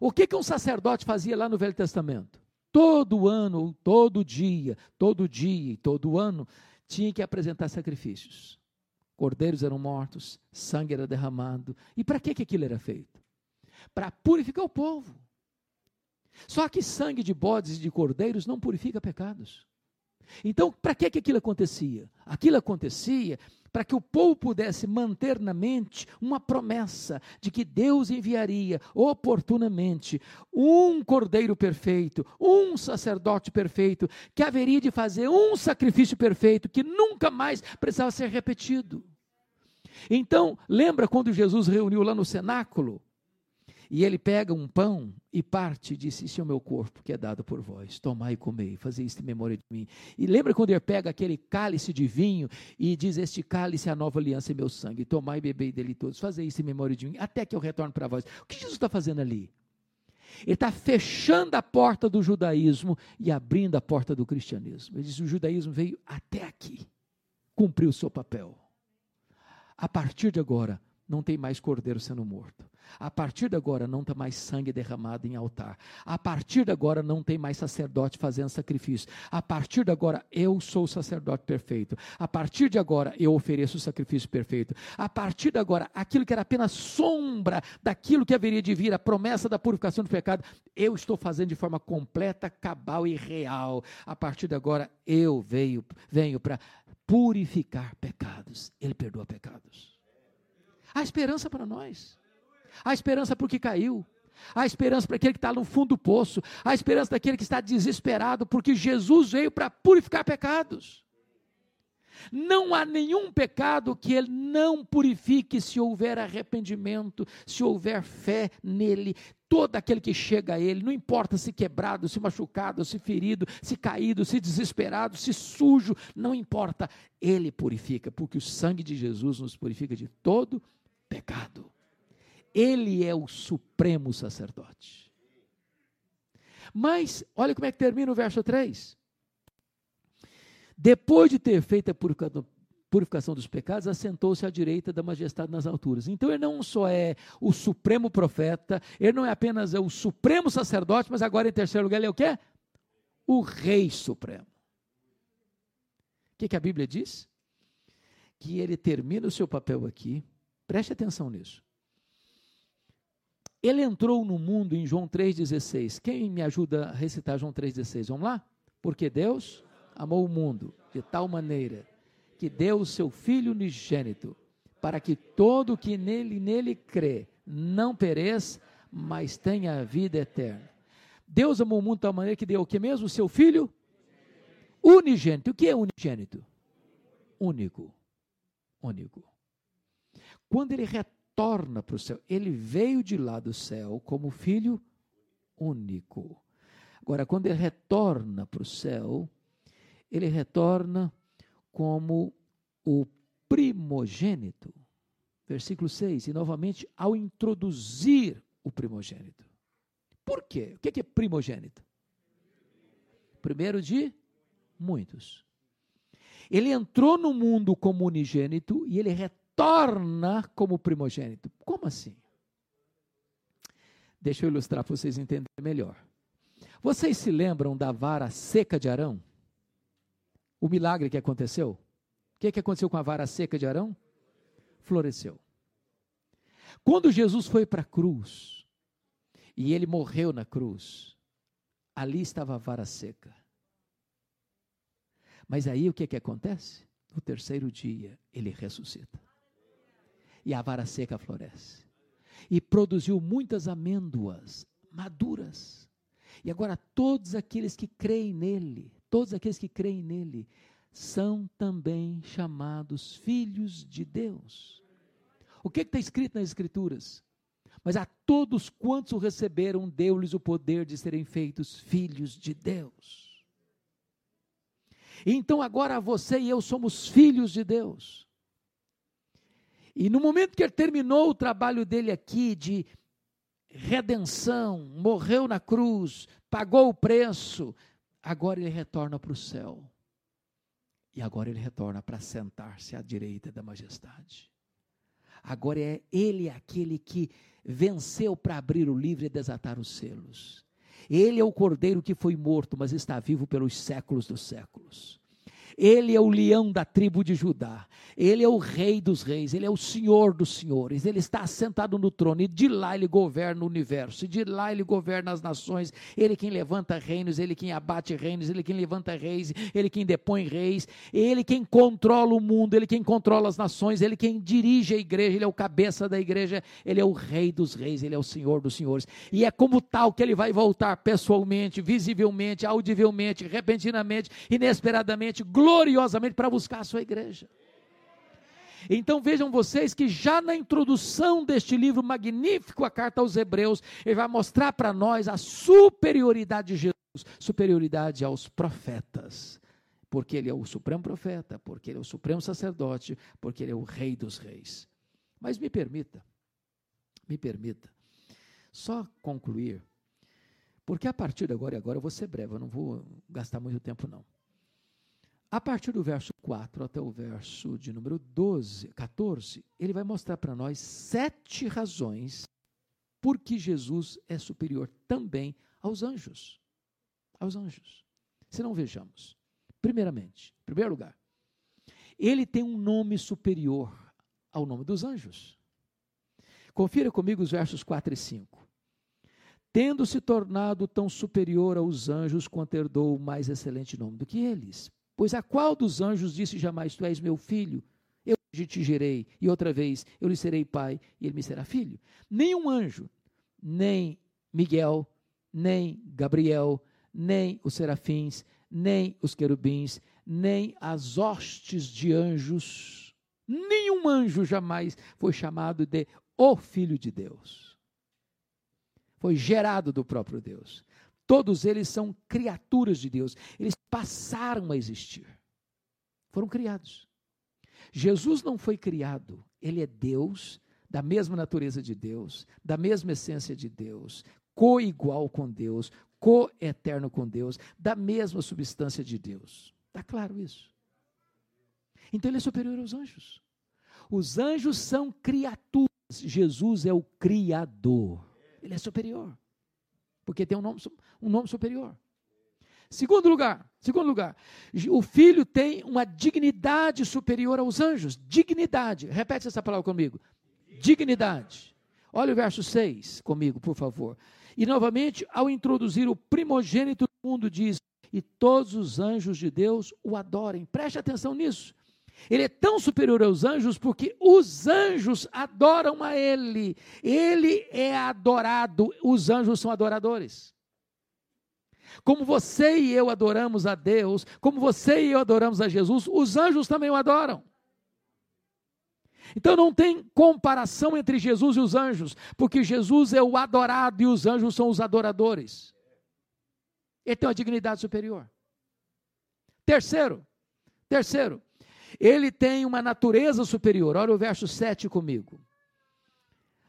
O que, que um sacerdote fazia lá no Velho Testamento? Todo ano, todo dia, todo dia e todo ano, tinha que apresentar sacrifícios cordeiros eram mortos, sangue era derramado. E para que, que aquilo era feito? Para purificar o povo. Só que sangue de bodes e de cordeiros não purifica pecados. Então, para que, que aquilo acontecia? Aquilo acontecia para que o povo pudesse manter na mente uma promessa de que Deus enviaria oportunamente um cordeiro perfeito, um sacerdote perfeito, que haveria de fazer um sacrifício perfeito que nunca mais precisava ser repetido. Então, lembra quando Jesus reuniu lá no cenáculo? E ele pega um pão e parte e disse: Isso é o meu corpo que é dado por vós. Tomai e comei, fazei isso em memória de mim. E lembra quando ele pega aquele cálice de vinho e diz: Este cálice é a nova aliança em meu sangue. Tomai e bebei dele todos. Fazei isso em memória de mim, até que eu retorne para vós. O que Jesus está fazendo ali? Ele está fechando a porta do judaísmo e abrindo a porta do cristianismo. Ele diz: O judaísmo veio até aqui, cumpriu o seu papel. A partir de agora, não tem mais cordeiro sendo morto. A partir de agora não tem mais sangue derramado em altar. A partir de agora não tem mais sacerdote fazendo sacrifício. A partir de agora eu sou o sacerdote perfeito. A partir de agora eu ofereço o sacrifício perfeito. A partir de agora aquilo que era apenas sombra daquilo que haveria de vir, a promessa da purificação do pecado, eu estou fazendo de forma completa, cabal e real. A partir de agora eu venho, venho para purificar pecados. Ele perdoa pecados. Há esperança para nós. Há esperança para o que caiu. Há esperança para aquele que está no fundo do poço. Há esperança daquele que está desesperado, porque Jesus veio para purificar pecados. Não há nenhum pecado que ele não purifique se houver arrependimento, se houver fé nele. Todo aquele que chega a ele, não importa se quebrado, se machucado, se ferido, se caído, se desesperado, se sujo, não importa, ele purifica, porque o sangue de Jesus nos purifica de todo pecado. Ele é o supremo sacerdote. Mas, olha como é que termina o verso 3. Depois de ter feito a purificação dos pecados, assentou-se à direita da majestade nas alturas. Então ele não só é o supremo profeta, ele não é apenas o supremo sacerdote, mas agora em terceiro lugar ele é o quê? O rei supremo. O que, que a Bíblia diz? Que ele termina o seu papel aqui, preste atenção nisso. Ele entrou no mundo em João 3,16. Quem me ajuda a recitar João 3,16? Vamos lá? Porque Deus amou o mundo de tal maneira que deu o seu Filho unigênito, para que todo que nele, nele crê não pereça, mas tenha a vida eterna. Deus amou o mundo de tal maneira que deu o que mesmo? O seu Filho unigênito. O que é unigênito? Único. Único. Quando ele retorna, retorna para o céu. Ele veio de lá do céu como filho único. Agora, quando ele retorna para o céu, ele retorna como o primogênito. Versículo 6. E novamente, ao introduzir o primogênito. Por quê? O que é primogênito? Primeiro de muitos. Ele entrou no mundo como unigênito e ele retorna torna como primogênito. Como assim? Deixa eu ilustrar para vocês entenderem melhor. Vocês se lembram da vara seca de Arão? O milagre que aconteceu? O que, que aconteceu com a vara seca de Arão? Floresceu. Quando Jesus foi para a cruz, e ele morreu na cruz, ali estava a vara seca. Mas aí o que, que acontece? No terceiro dia, ele ressuscita e a vara seca floresce. E produziu muitas amêndoas maduras. E agora todos aqueles que creem nele, todos aqueles que creem nele, são também chamados filhos de Deus. O que está escrito nas Escrituras? Mas a todos quantos o receberam, deu-lhes o poder de serem feitos filhos de Deus. Então agora você e eu somos filhos de Deus. E no momento que ele terminou o trabalho dele aqui de redenção, morreu na cruz, pagou o preço, agora ele retorna para o céu. E agora ele retorna para sentar-se à direita da majestade. Agora é ele aquele que venceu para abrir o livro e desatar os selos. Ele é o cordeiro que foi morto, mas está vivo pelos séculos dos séculos. Ele é o leão da tribo de Judá. Ele é o rei dos reis, ele é o senhor dos senhores. Ele está sentado no trono e de lá ele governa o universo. E de lá ele governa as nações. Ele quem levanta reinos, ele quem abate reinos, ele quem levanta reis, ele quem depõe reis. Ele quem controla o mundo, ele quem controla as nações, ele quem dirige a igreja, ele é o cabeça da igreja, ele é o rei dos reis, ele é o senhor dos senhores. E é como tal que ele vai voltar pessoalmente, visivelmente, audivelmente, repentinamente, inesperadamente, gloriosamente para buscar a sua igreja. Então vejam vocês que já na introdução deste livro magnífico, a carta aos Hebreus, ele vai mostrar para nós a superioridade de Jesus, superioridade aos profetas, porque ele é o supremo profeta, porque ele é o supremo sacerdote, porque ele é o rei dos reis. Mas me permita, me permita, só concluir, porque a partir de agora e agora eu vou ser breve, eu não vou gastar muito tempo não. A partir do verso 4 até o verso de número 12, 14, ele vai mostrar para nós sete razões porque Jesus é superior também aos anjos. Aos anjos. Se não vejamos. Primeiramente, em primeiro lugar, ele tem um nome superior ao nome dos anjos. Confira comigo os versos 4 e 5. Tendo se tornado tão superior aos anjos, quanto herdou o mais excelente nome do que eles. Pois a qual dos anjos disse jamais: Tu és meu filho? Eu te gerei, e outra vez eu lhe serei pai, e ele me será filho. Nenhum anjo, nem Miguel, nem Gabriel, nem os serafins, nem os querubins, nem as hostes de anjos, nenhum anjo jamais foi chamado de o Filho de Deus. Foi gerado do próprio Deus. Todos eles são criaturas de Deus. Eles passaram a existir. Foram criados. Jesus não foi criado, ele é Deus, da mesma natureza de Deus, da mesma essência de Deus, co-igual com Deus, co-eterno com Deus, da mesma substância de Deus. Está claro isso? Então ele é superior aos anjos. Os anjos são criaturas, Jesus é o Criador. Ele é superior, porque tem um nome, um nome superior. Segundo lugar, segundo lugar, o filho tem uma dignidade superior aos anjos. Dignidade. Repete essa palavra comigo. Dignidade. Olha o verso 6 comigo, por favor. E novamente, ao introduzir o primogênito do mundo, diz: E todos os anjos de Deus o adorem. Preste atenção nisso. Ele é tão superior aos anjos porque os anjos adoram a ele. Ele é adorado, os anjos são adoradores. Como você e eu adoramos a Deus, como você e eu adoramos a Jesus, os anjos também o adoram. Então não tem comparação entre Jesus e os anjos, porque Jesus é o adorado e os anjos são os adoradores. Ele tem uma dignidade superior. Terceiro, terceiro, ele tem uma natureza superior. Olha o verso 7 comigo.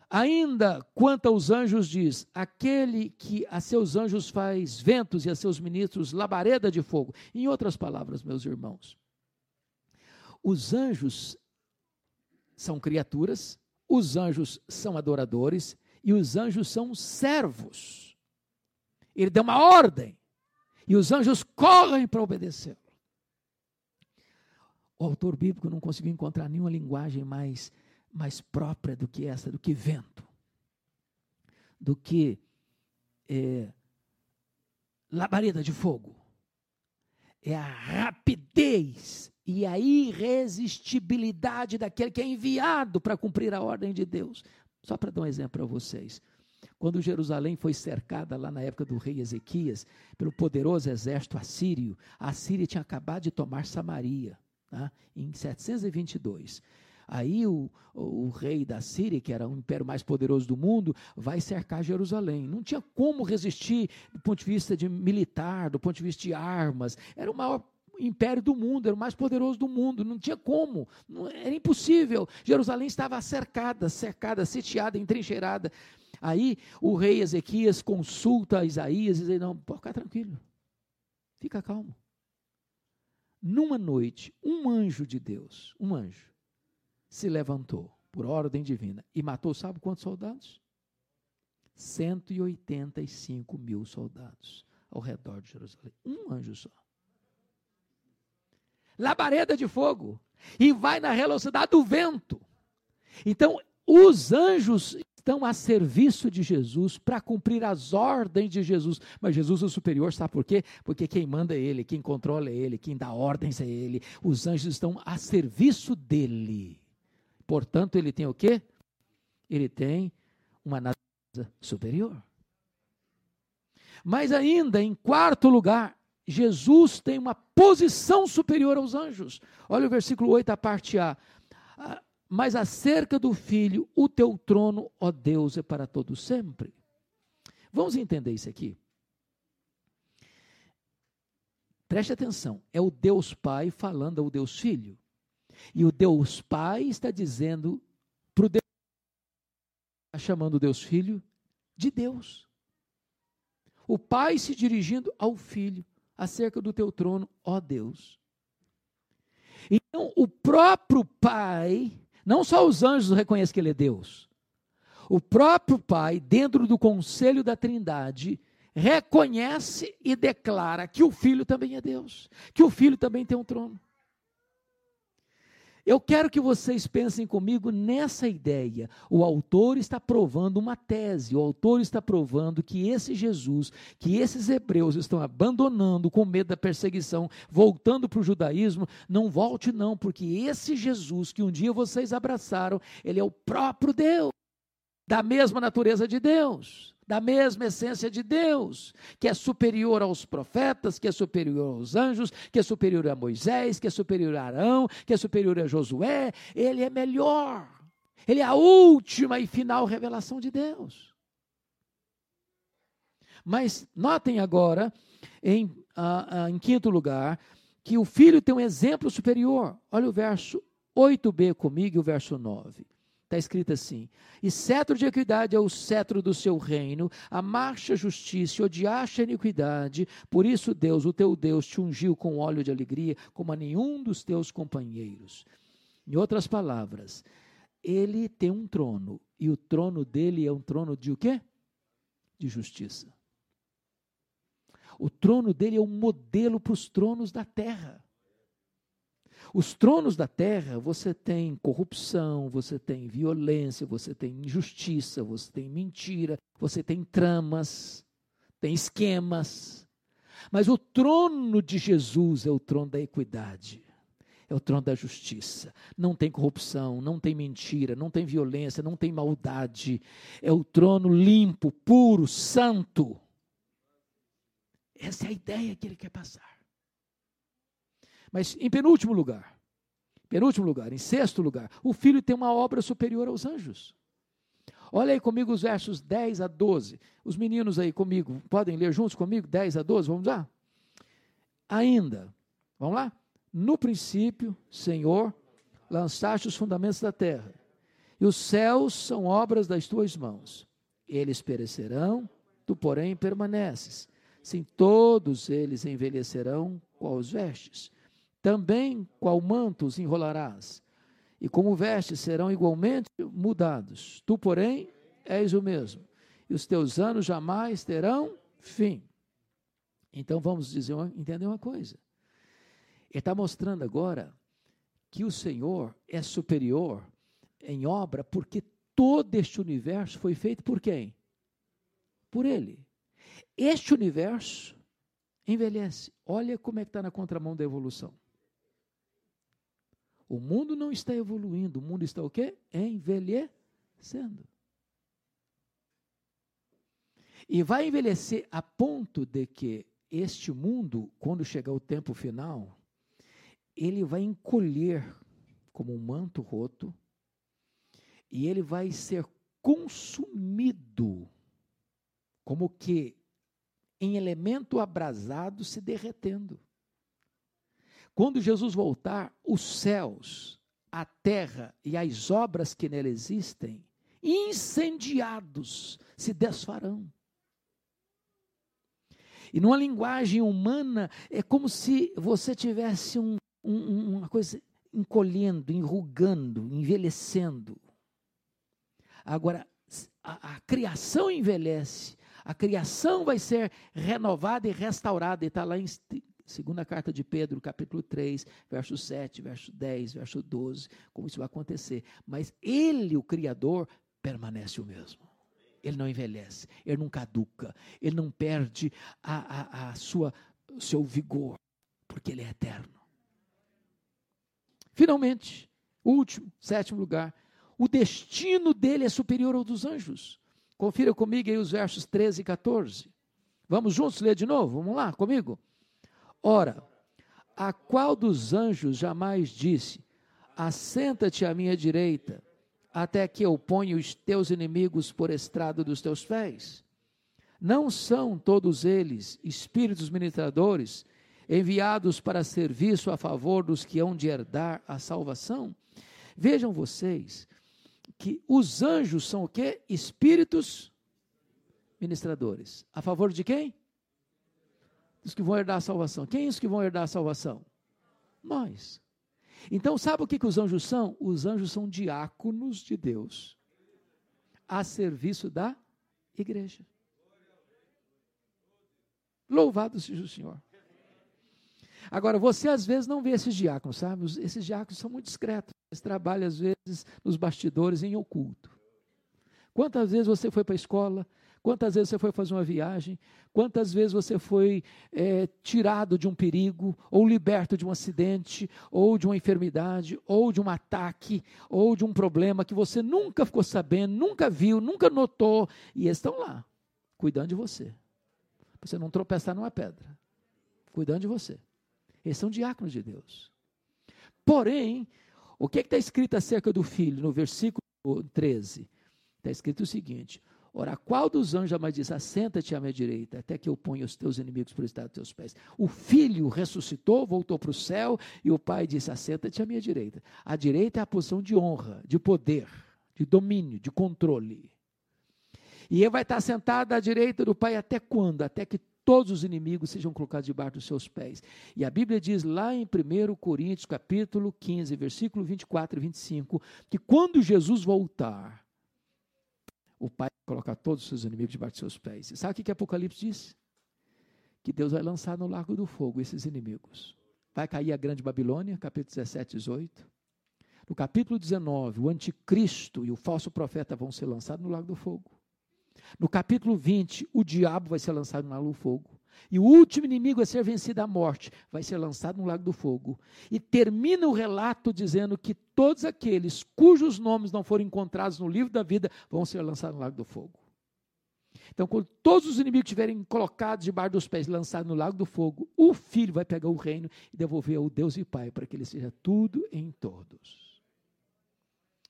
Ainda quanto aos anjos diz: aquele que a seus anjos faz ventos e a seus ministros labareda de fogo. Em outras palavras, meus irmãos, os anjos são criaturas, os anjos são adoradores e os anjos são servos. Ele deu uma ordem e os anjos correm para obedecer. O autor bíblico não conseguiu encontrar nenhuma linguagem mais mais própria do que essa, do que vento, do que é, labareda de fogo. É a rapidez e a irresistibilidade daquele que é enviado para cumprir a ordem de Deus. Só para dar um exemplo para vocês. Quando Jerusalém foi cercada lá na época do rei Ezequias, pelo poderoso exército assírio, a Síria tinha acabado de tomar Samaria, tá? em 722. Aí o, o, o, rei da Síria, que era o império mais poderoso do mundo, vai cercar Jerusalém. Não tinha como resistir do ponto de vista de militar, do ponto de vista de armas. Era o maior império do mundo, era o mais poderoso do mundo. Não tinha como, não, era impossível. Jerusalém estava cercada, cercada, sitiada, entrincheirada. Aí o rei Ezequias consulta Isaías e diz: Não, pode ficar tranquilo, fica calmo. Numa noite, um anjo de Deus, um anjo, se levantou por ordem divina e matou, sabe quantos soldados? 185 mil soldados ao redor de Jerusalém. Um anjo só. Labareda de fogo. E vai na velocidade do vento. Então, os anjos estão a serviço de Jesus para cumprir as ordens de Jesus. Mas Jesus é superior, sabe por quê? Porque quem manda é Ele, quem controla é Ele, quem dá ordens é Ele. Os anjos estão a serviço dEle. Portanto, ele tem o quê? Ele tem uma natureza superior. Mas ainda, em quarto lugar, Jesus tem uma posição superior aos anjos. Olha o versículo 8, a parte A. Mas acerca do filho, o teu trono, ó Deus, é para todo sempre. Vamos entender isso aqui. Preste atenção, é o Deus Pai falando ao Deus Filho. E o Deus Pai está dizendo para o Deus, está chamando o Deus Filho de Deus. O Pai se dirigindo ao Filho, acerca do teu trono, ó Deus. Então, o próprio Pai, não só os anjos reconhecem que Ele é Deus, O próprio Pai, dentro do conselho da Trindade, reconhece e declara que o Filho também é Deus, que o Filho também tem um trono. Eu quero que vocês pensem comigo nessa ideia. O autor está provando uma tese, o autor está provando que esse Jesus, que esses hebreus estão abandonando com medo da perseguição, voltando para o judaísmo, não volte não, porque esse Jesus que um dia vocês abraçaram, ele é o próprio Deus, da mesma natureza de Deus da mesma essência de Deus, que é superior aos profetas, que é superior aos anjos, que é superior a Moisés, que é superior a Arão, que é superior a Josué, ele é melhor. Ele é a última e final revelação de Deus. Mas notem agora, em, uh, uh, em quinto lugar, que o filho tem um exemplo superior. Olha o verso 8b comigo e o verso 9. Está escrito assim: E cetro de equidade é o cetro do seu reino, a marcha justiça, odiaste a iniquidade, por isso Deus, o teu Deus, te ungiu com óleo de alegria, como a nenhum dos teus companheiros. Em outras palavras, ele tem um trono, e o trono dele é um trono de o quê? De justiça. O trono dele é um modelo para os tronos da terra. Os tronos da terra, você tem corrupção, você tem violência, você tem injustiça, você tem mentira, você tem tramas, tem esquemas. Mas o trono de Jesus é o trono da equidade. É o trono da justiça. Não tem corrupção, não tem mentira, não tem violência, não tem maldade. É o trono limpo, puro, santo. Essa é a ideia que ele quer passar. Mas em penúltimo lugar, penúltimo lugar, em sexto lugar, o filho tem uma obra superior aos anjos. Olha aí comigo os versos 10 a 12. Os meninos aí comigo, podem ler juntos comigo? 10 a 12, vamos lá? Ainda, vamos lá? No princípio, Senhor, lançaste os fundamentos da terra, e os céus são obras das tuas mãos. Eles perecerão, tu, porém, permaneces. Sim, todos eles envelhecerão qual os vestes também qual manto os enrolarás, e como vestes serão igualmente mudados. Tu, porém, és o mesmo, e os teus anos jamais terão fim. Então vamos dizer, entender uma coisa. Ele está mostrando agora que o Senhor é superior em obra, porque todo este universo foi feito por quem? Por Ele. Este universo envelhece. Olha como é que está na contramão da evolução. O mundo não está evoluindo, o mundo está o quê? Envelhecendo. E vai envelhecer a ponto de que este mundo, quando chegar o tempo final, ele vai encolher como um manto roto e ele vai ser consumido como que em elemento abrasado se derretendo. Quando Jesus voltar, os céus, a terra e as obras que nela existem, incendiados, se desfarão. E numa linguagem humana, é como se você tivesse um, um, uma coisa encolhendo, enrugando, envelhecendo. Agora, a, a, criação envelhece, a criação vai ser renovada e restaurada, e está lá em Segunda carta de Pedro, capítulo 3, verso 7, verso 10, verso 12, como isso vai acontecer. Mas ele, o Criador, permanece o mesmo. Ele não envelhece, ele não caduca, ele não perde a, a, a sua, seu vigor, porque ele é eterno. Finalmente, último, sétimo lugar, o destino dele é superior ao dos anjos. Confira comigo aí os versos 13 e 14. Vamos juntos ler de novo? Vamos lá comigo? Ora, a qual dos anjos jamais disse: Assenta-te à minha direita, até que eu ponha os teus inimigos por estrado dos teus pés? Não são todos eles espíritos ministradores, enviados para serviço a favor dos que hão de herdar a salvação? Vejam vocês que os anjos são o quê? Espíritos ministradores. A favor de quem? Dos que vão herdar a salvação. Quem é os que vão herdar a salvação? Nós. Então, sabe o que, que os anjos são? Os anjos são diáconos de Deus. a serviço da igreja. Louvado seja o Senhor. Agora, você às vezes não vê esses diáconos, sabe? Esses diáconos são muito discretos. Eles trabalham, às vezes, nos bastidores, em oculto. Quantas vezes você foi para a escola? Quantas vezes você foi fazer uma viagem? Quantas vezes você foi é, tirado de um perigo, ou liberto de um acidente, ou de uma enfermidade, ou de um ataque, ou de um problema que você nunca ficou sabendo, nunca viu, nunca notou, e eles estão lá, cuidando de você. Para você não tropeçar numa pedra, cuidando de você. Eles são diáconos de Deus. Porém, o que é está escrito acerca do filho no versículo 13? Está escrito o seguinte: Ora, qual dos anjos jamais diz: Assenta-te à minha direita, até que eu ponha os teus inimigos por estado dos teus pés? O filho ressuscitou, voltou para o céu, e o pai disse: Assenta-te à minha direita. A direita é a posição de honra, de poder, de domínio, de controle. E ele vai estar sentado à direita do pai até quando? Até que todos os inimigos sejam colocados debaixo dos seus pés. E a Bíblia diz lá em 1 Coríntios, capítulo 15, versículo 24 e 25, que quando Jesus voltar, o Pai vai colocar todos os seus inimigos debaixo dos seus pés. E sabe o que, Apocalipse diz? Que Deus vai lançar no lago do fogo esses inimigos. Vai cair a grande Babilônia, capítulo 17, 18. No capítulo 19, o anticristo e o falso profeta vão ser lançados no lago do fogo. No capítulo 20, o diabo vai ser lançado no lago do fogo. E o último inimigo a ser vencido a morte vai ser lançado no lago do fogo. E termina o relato dizendo que todos aqueles cujos nomes não foram encontrados no livro da vida vão ser lançados no lago do fogo. Então, quando todos os inimigos estiverem colocados debaixo dos pés, lançados no lago do fogo, o filho vai pegar o reino e devolver ao Deus e Pai, para que ele seja tudo em todos.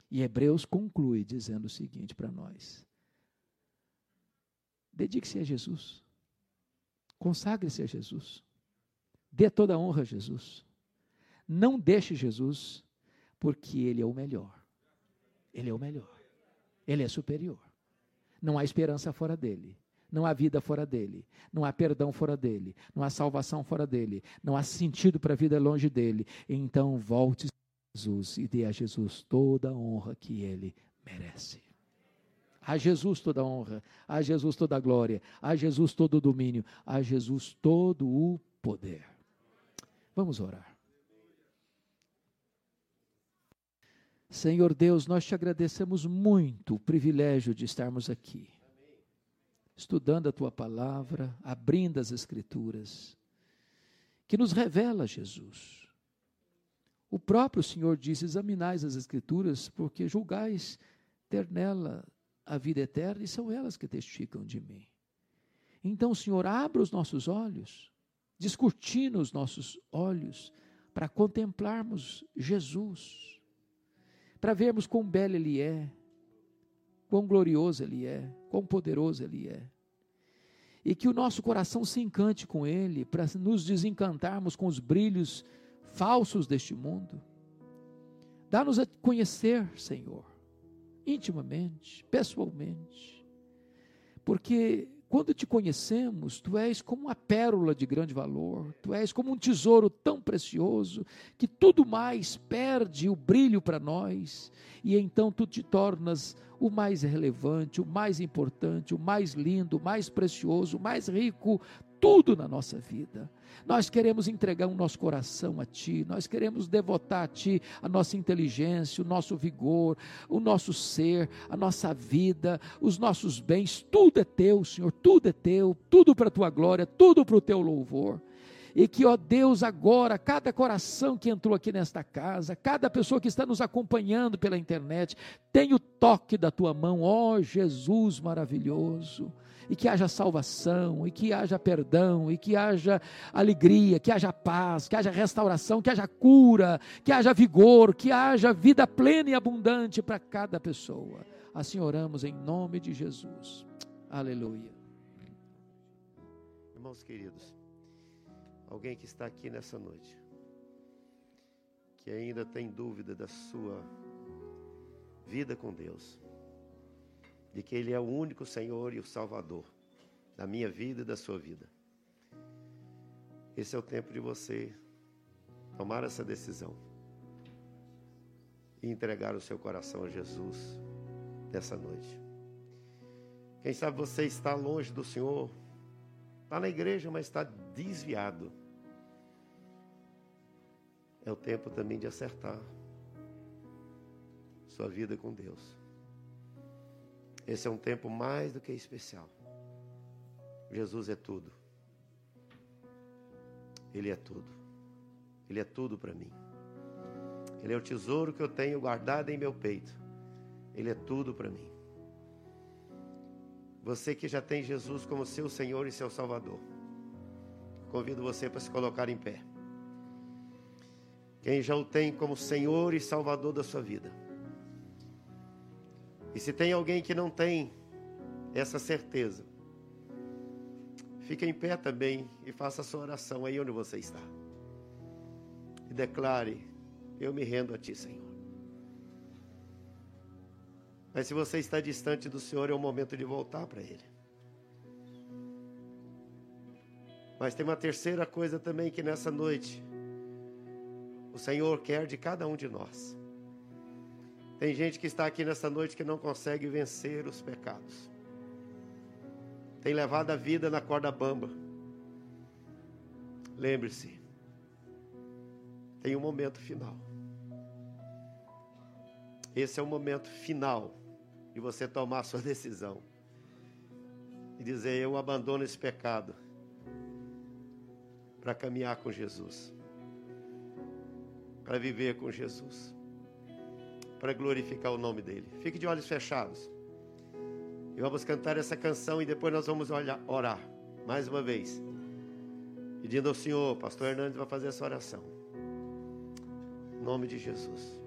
E Hebreus conclui dizendo o seguinte para nós: dedique-se a Jesus. Consagre-se a Jesus. Dê toda a honra a Jesus. Não deixe Jesus, porque Ele é o melhor. Ele é o melhor. Ele é superior. Não há esperança fora dele. Não há vida fora dele. Não há perdão fora dele. Não há salvação fora dele. Não há sentido para a vida longe dele. Então volte a Jesus e dê a Jesus toda a honra que ele merece. A Jesus toda honra, a Jesus toda glória, a Jesus todo o domínio, a Jesus todo o poder. Vamos orar. Senhor Deus, nós te agradecemos muito o privilégio de estarmos aqui, estudando a tua palavra, abrindo as Escrituras, que nos revela Jesus. O próprio Senhor disse: examinais as Escrituras, porque julgais ter nela a vida eterna e são elas que testificam de mim. Então, Senhor, abra os nossos olhos, descortina os nossos olhos para contemplarmos Jesus, para vermos quão belo Ele é, quão glorioso Ele é, quão poderoso Ele é. E que o nosso coração se encante com Ele, para nos desencantarmos com os brilhos falsos deste mundo. Dá-nos a conhecer, Senhor, intimamente, pessoalmente. Porque quando te conhecemos, tu és como uma pérola de grande valor, tu és como um tesouro tão precioso que tudo mais perde o brilho para nós, e então tu te tornas o mais relevante, o mais importante, o mais lindo, o mais precioso, o mais rico, tudo na nossa vida. Nós queremos entregar o nosso coração a Ti, nós queremos devotar a Ti a nossa inteligência, o nosso vigor, o nosso ser, a nossa vida, os nossos bens, tudo é Teu, Senhor, tudo é Teu, tudo para a Tua glória, tudo para o Teu louvor. E que, ó Deus, agora, cada coração que entrou aqui nesta casa, cada pessoa que está nos acompanhando pela internet, tenha o toque da tua mão, ó Jesus maravilhoso e que haja salvação, e que haja perdão, e que haja alegria, que haja paz, que haja restauração, que haja cura, que haja vigor, que haja vida plena e abundante para cada pessoa. Assim oramos em nome de Jesus. Aleluia. Irmãos queridos, alguém que está aqui nessa noite, que ainda tem dúvida da sua vida com Deus, de que Ele é o único Senhor e o Salvador da minha vida e da sua vida. Esse é o tempo de você tomar essa decisão e entregar o seu coração a Jesus nessa noite. Quem sabe você está longe do Senhor, está na igreja, mas está desviado. É o tempo também de acertar sua vida com Deus. Esse é um tempo mais do que especial. Jesus é tudo. Ele é tudo. Ele é tudo para mim. Ele é o tesouro que eu tenho guardado em meu peito. Ele é tudo para mim. Você que já tem Jesus como seu Senhor e seu Salvador, convido você para se colocar em pé. Quem já o tem como Senhor e Salvador da sua vida. E se tem alguém que não tem essa certeza, fique em pé também e faça a sua oração aí onde você está. E declare: Eu me rendo a Ti, Senhor. Mas se você está distante do Senhor, é o momento de voltar para Ele. Mas tem uma terceira coisa também que nessa noite o Senhor quer de cada um de nós. Tem gente que está aqui nessa noite que não consegue vencer os pecados. Tem levado a vida na corda bamba. Lembre-se, tem um momento final. Esse é o momento final de você tomar a sua decisão e dizer: Eu abandono esse pecado para caminhar com Jesus, para viver com Jesus para glorificar o nome dele. Fique de olhos fechados. E vamos cantar essa canção e depois nós vamos orar mais uma vez. Pedindo ao Senhor, pastor Hernandes vai fazer essa oração. Em nome de Jesus.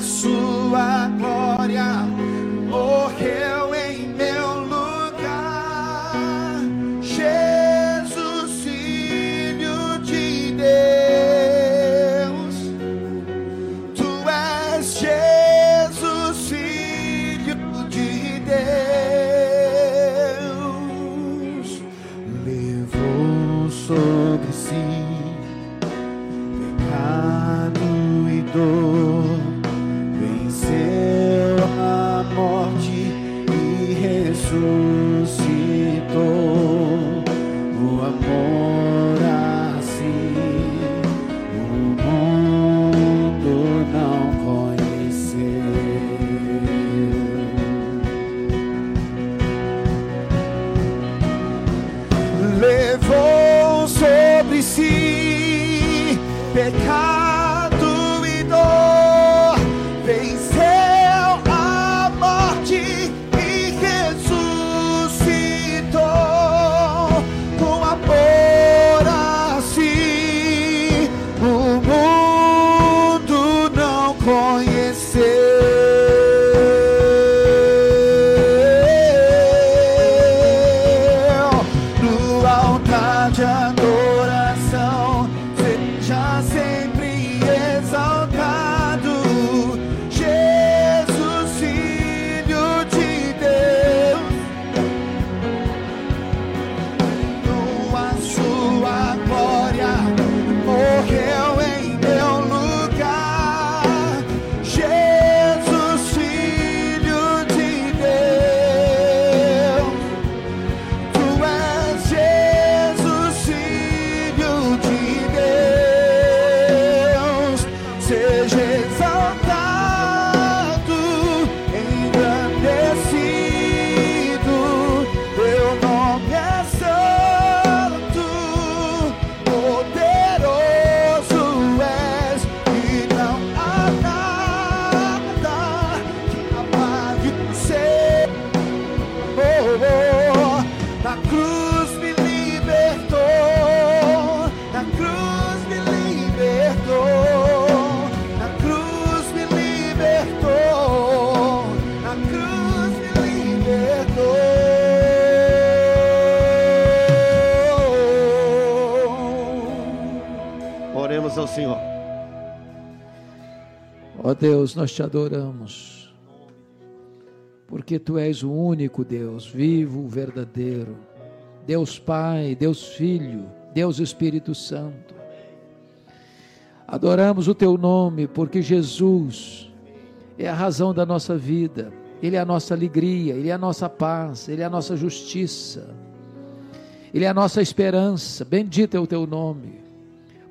sua glória. Deus, nós te adoramos, porque tu és o único Deus, vivo, verdadeiro, Deus Pai, Deus Filho, Deus Espírito Santo. Adoramos o teu nome, porque Jesus é a razão da nossa vida, Ele é a nossa alegria, Ele é a nossa paz, Ele é a nossa justiça, Ele é a nossa esperança. Bendito é o teu nome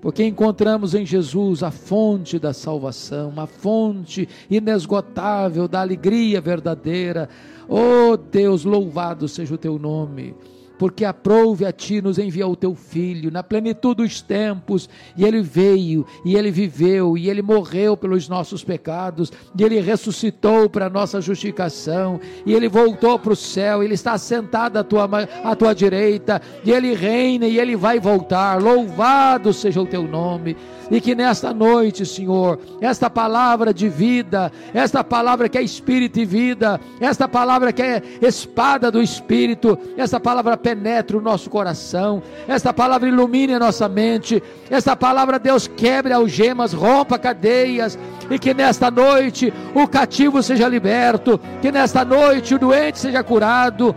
porque encontramos em Jesus a fonte da salvação, a fonte inesgotável da alegria verdadeira. Oh Deus, louvado seja o teu nome porque aprouve a ti nos enviar o teu filho na plenitude dos tempos, e ele veio, e ele viveu, e ele morreu pelos nossos pecados, e ele ressuscitou para nossa justificação, e ele voltou para o céu, ele está sentado à tua, à tua direita, e ele reina e ele vai voltar. Louvado seja o teu nome e que nesta noite, Senhor, esta palavra de vida, esta palavra que é espírito e vida, esta palavra que é espada do espírito, esta palavra penetre o nosso coração, esta palavra ilumine a nossa mente, esta palavra, Deus, quebre algemas, rompa cadeias, e que nesta noite o cativo seja liberto, que nesta noite o doente seja curado,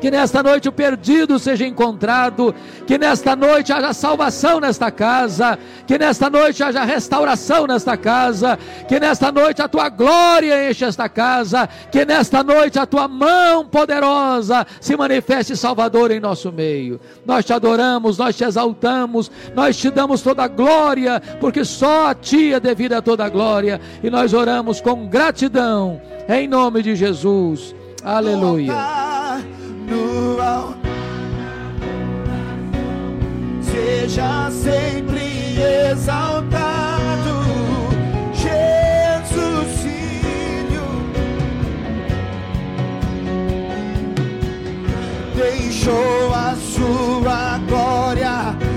que nesta noite o perdido seja encontrado, que nesta noite haja salvação nesta casa, que nesta noite haja restauração nesta casa, que nesta noite a tua glória enche esta casa, que nesta noite a tua mão poderosa se manifeste Salvador em nosso meio. Nós te adoramos, nós te exaltamos, nós te damos toda a glória, porque só a ti é devida toda a glória, e nós oramos com gratidão, em nome de Jesus. Aleluia manual. Seja sempre exaltado, Jesus Filho. Deixou a sua glória.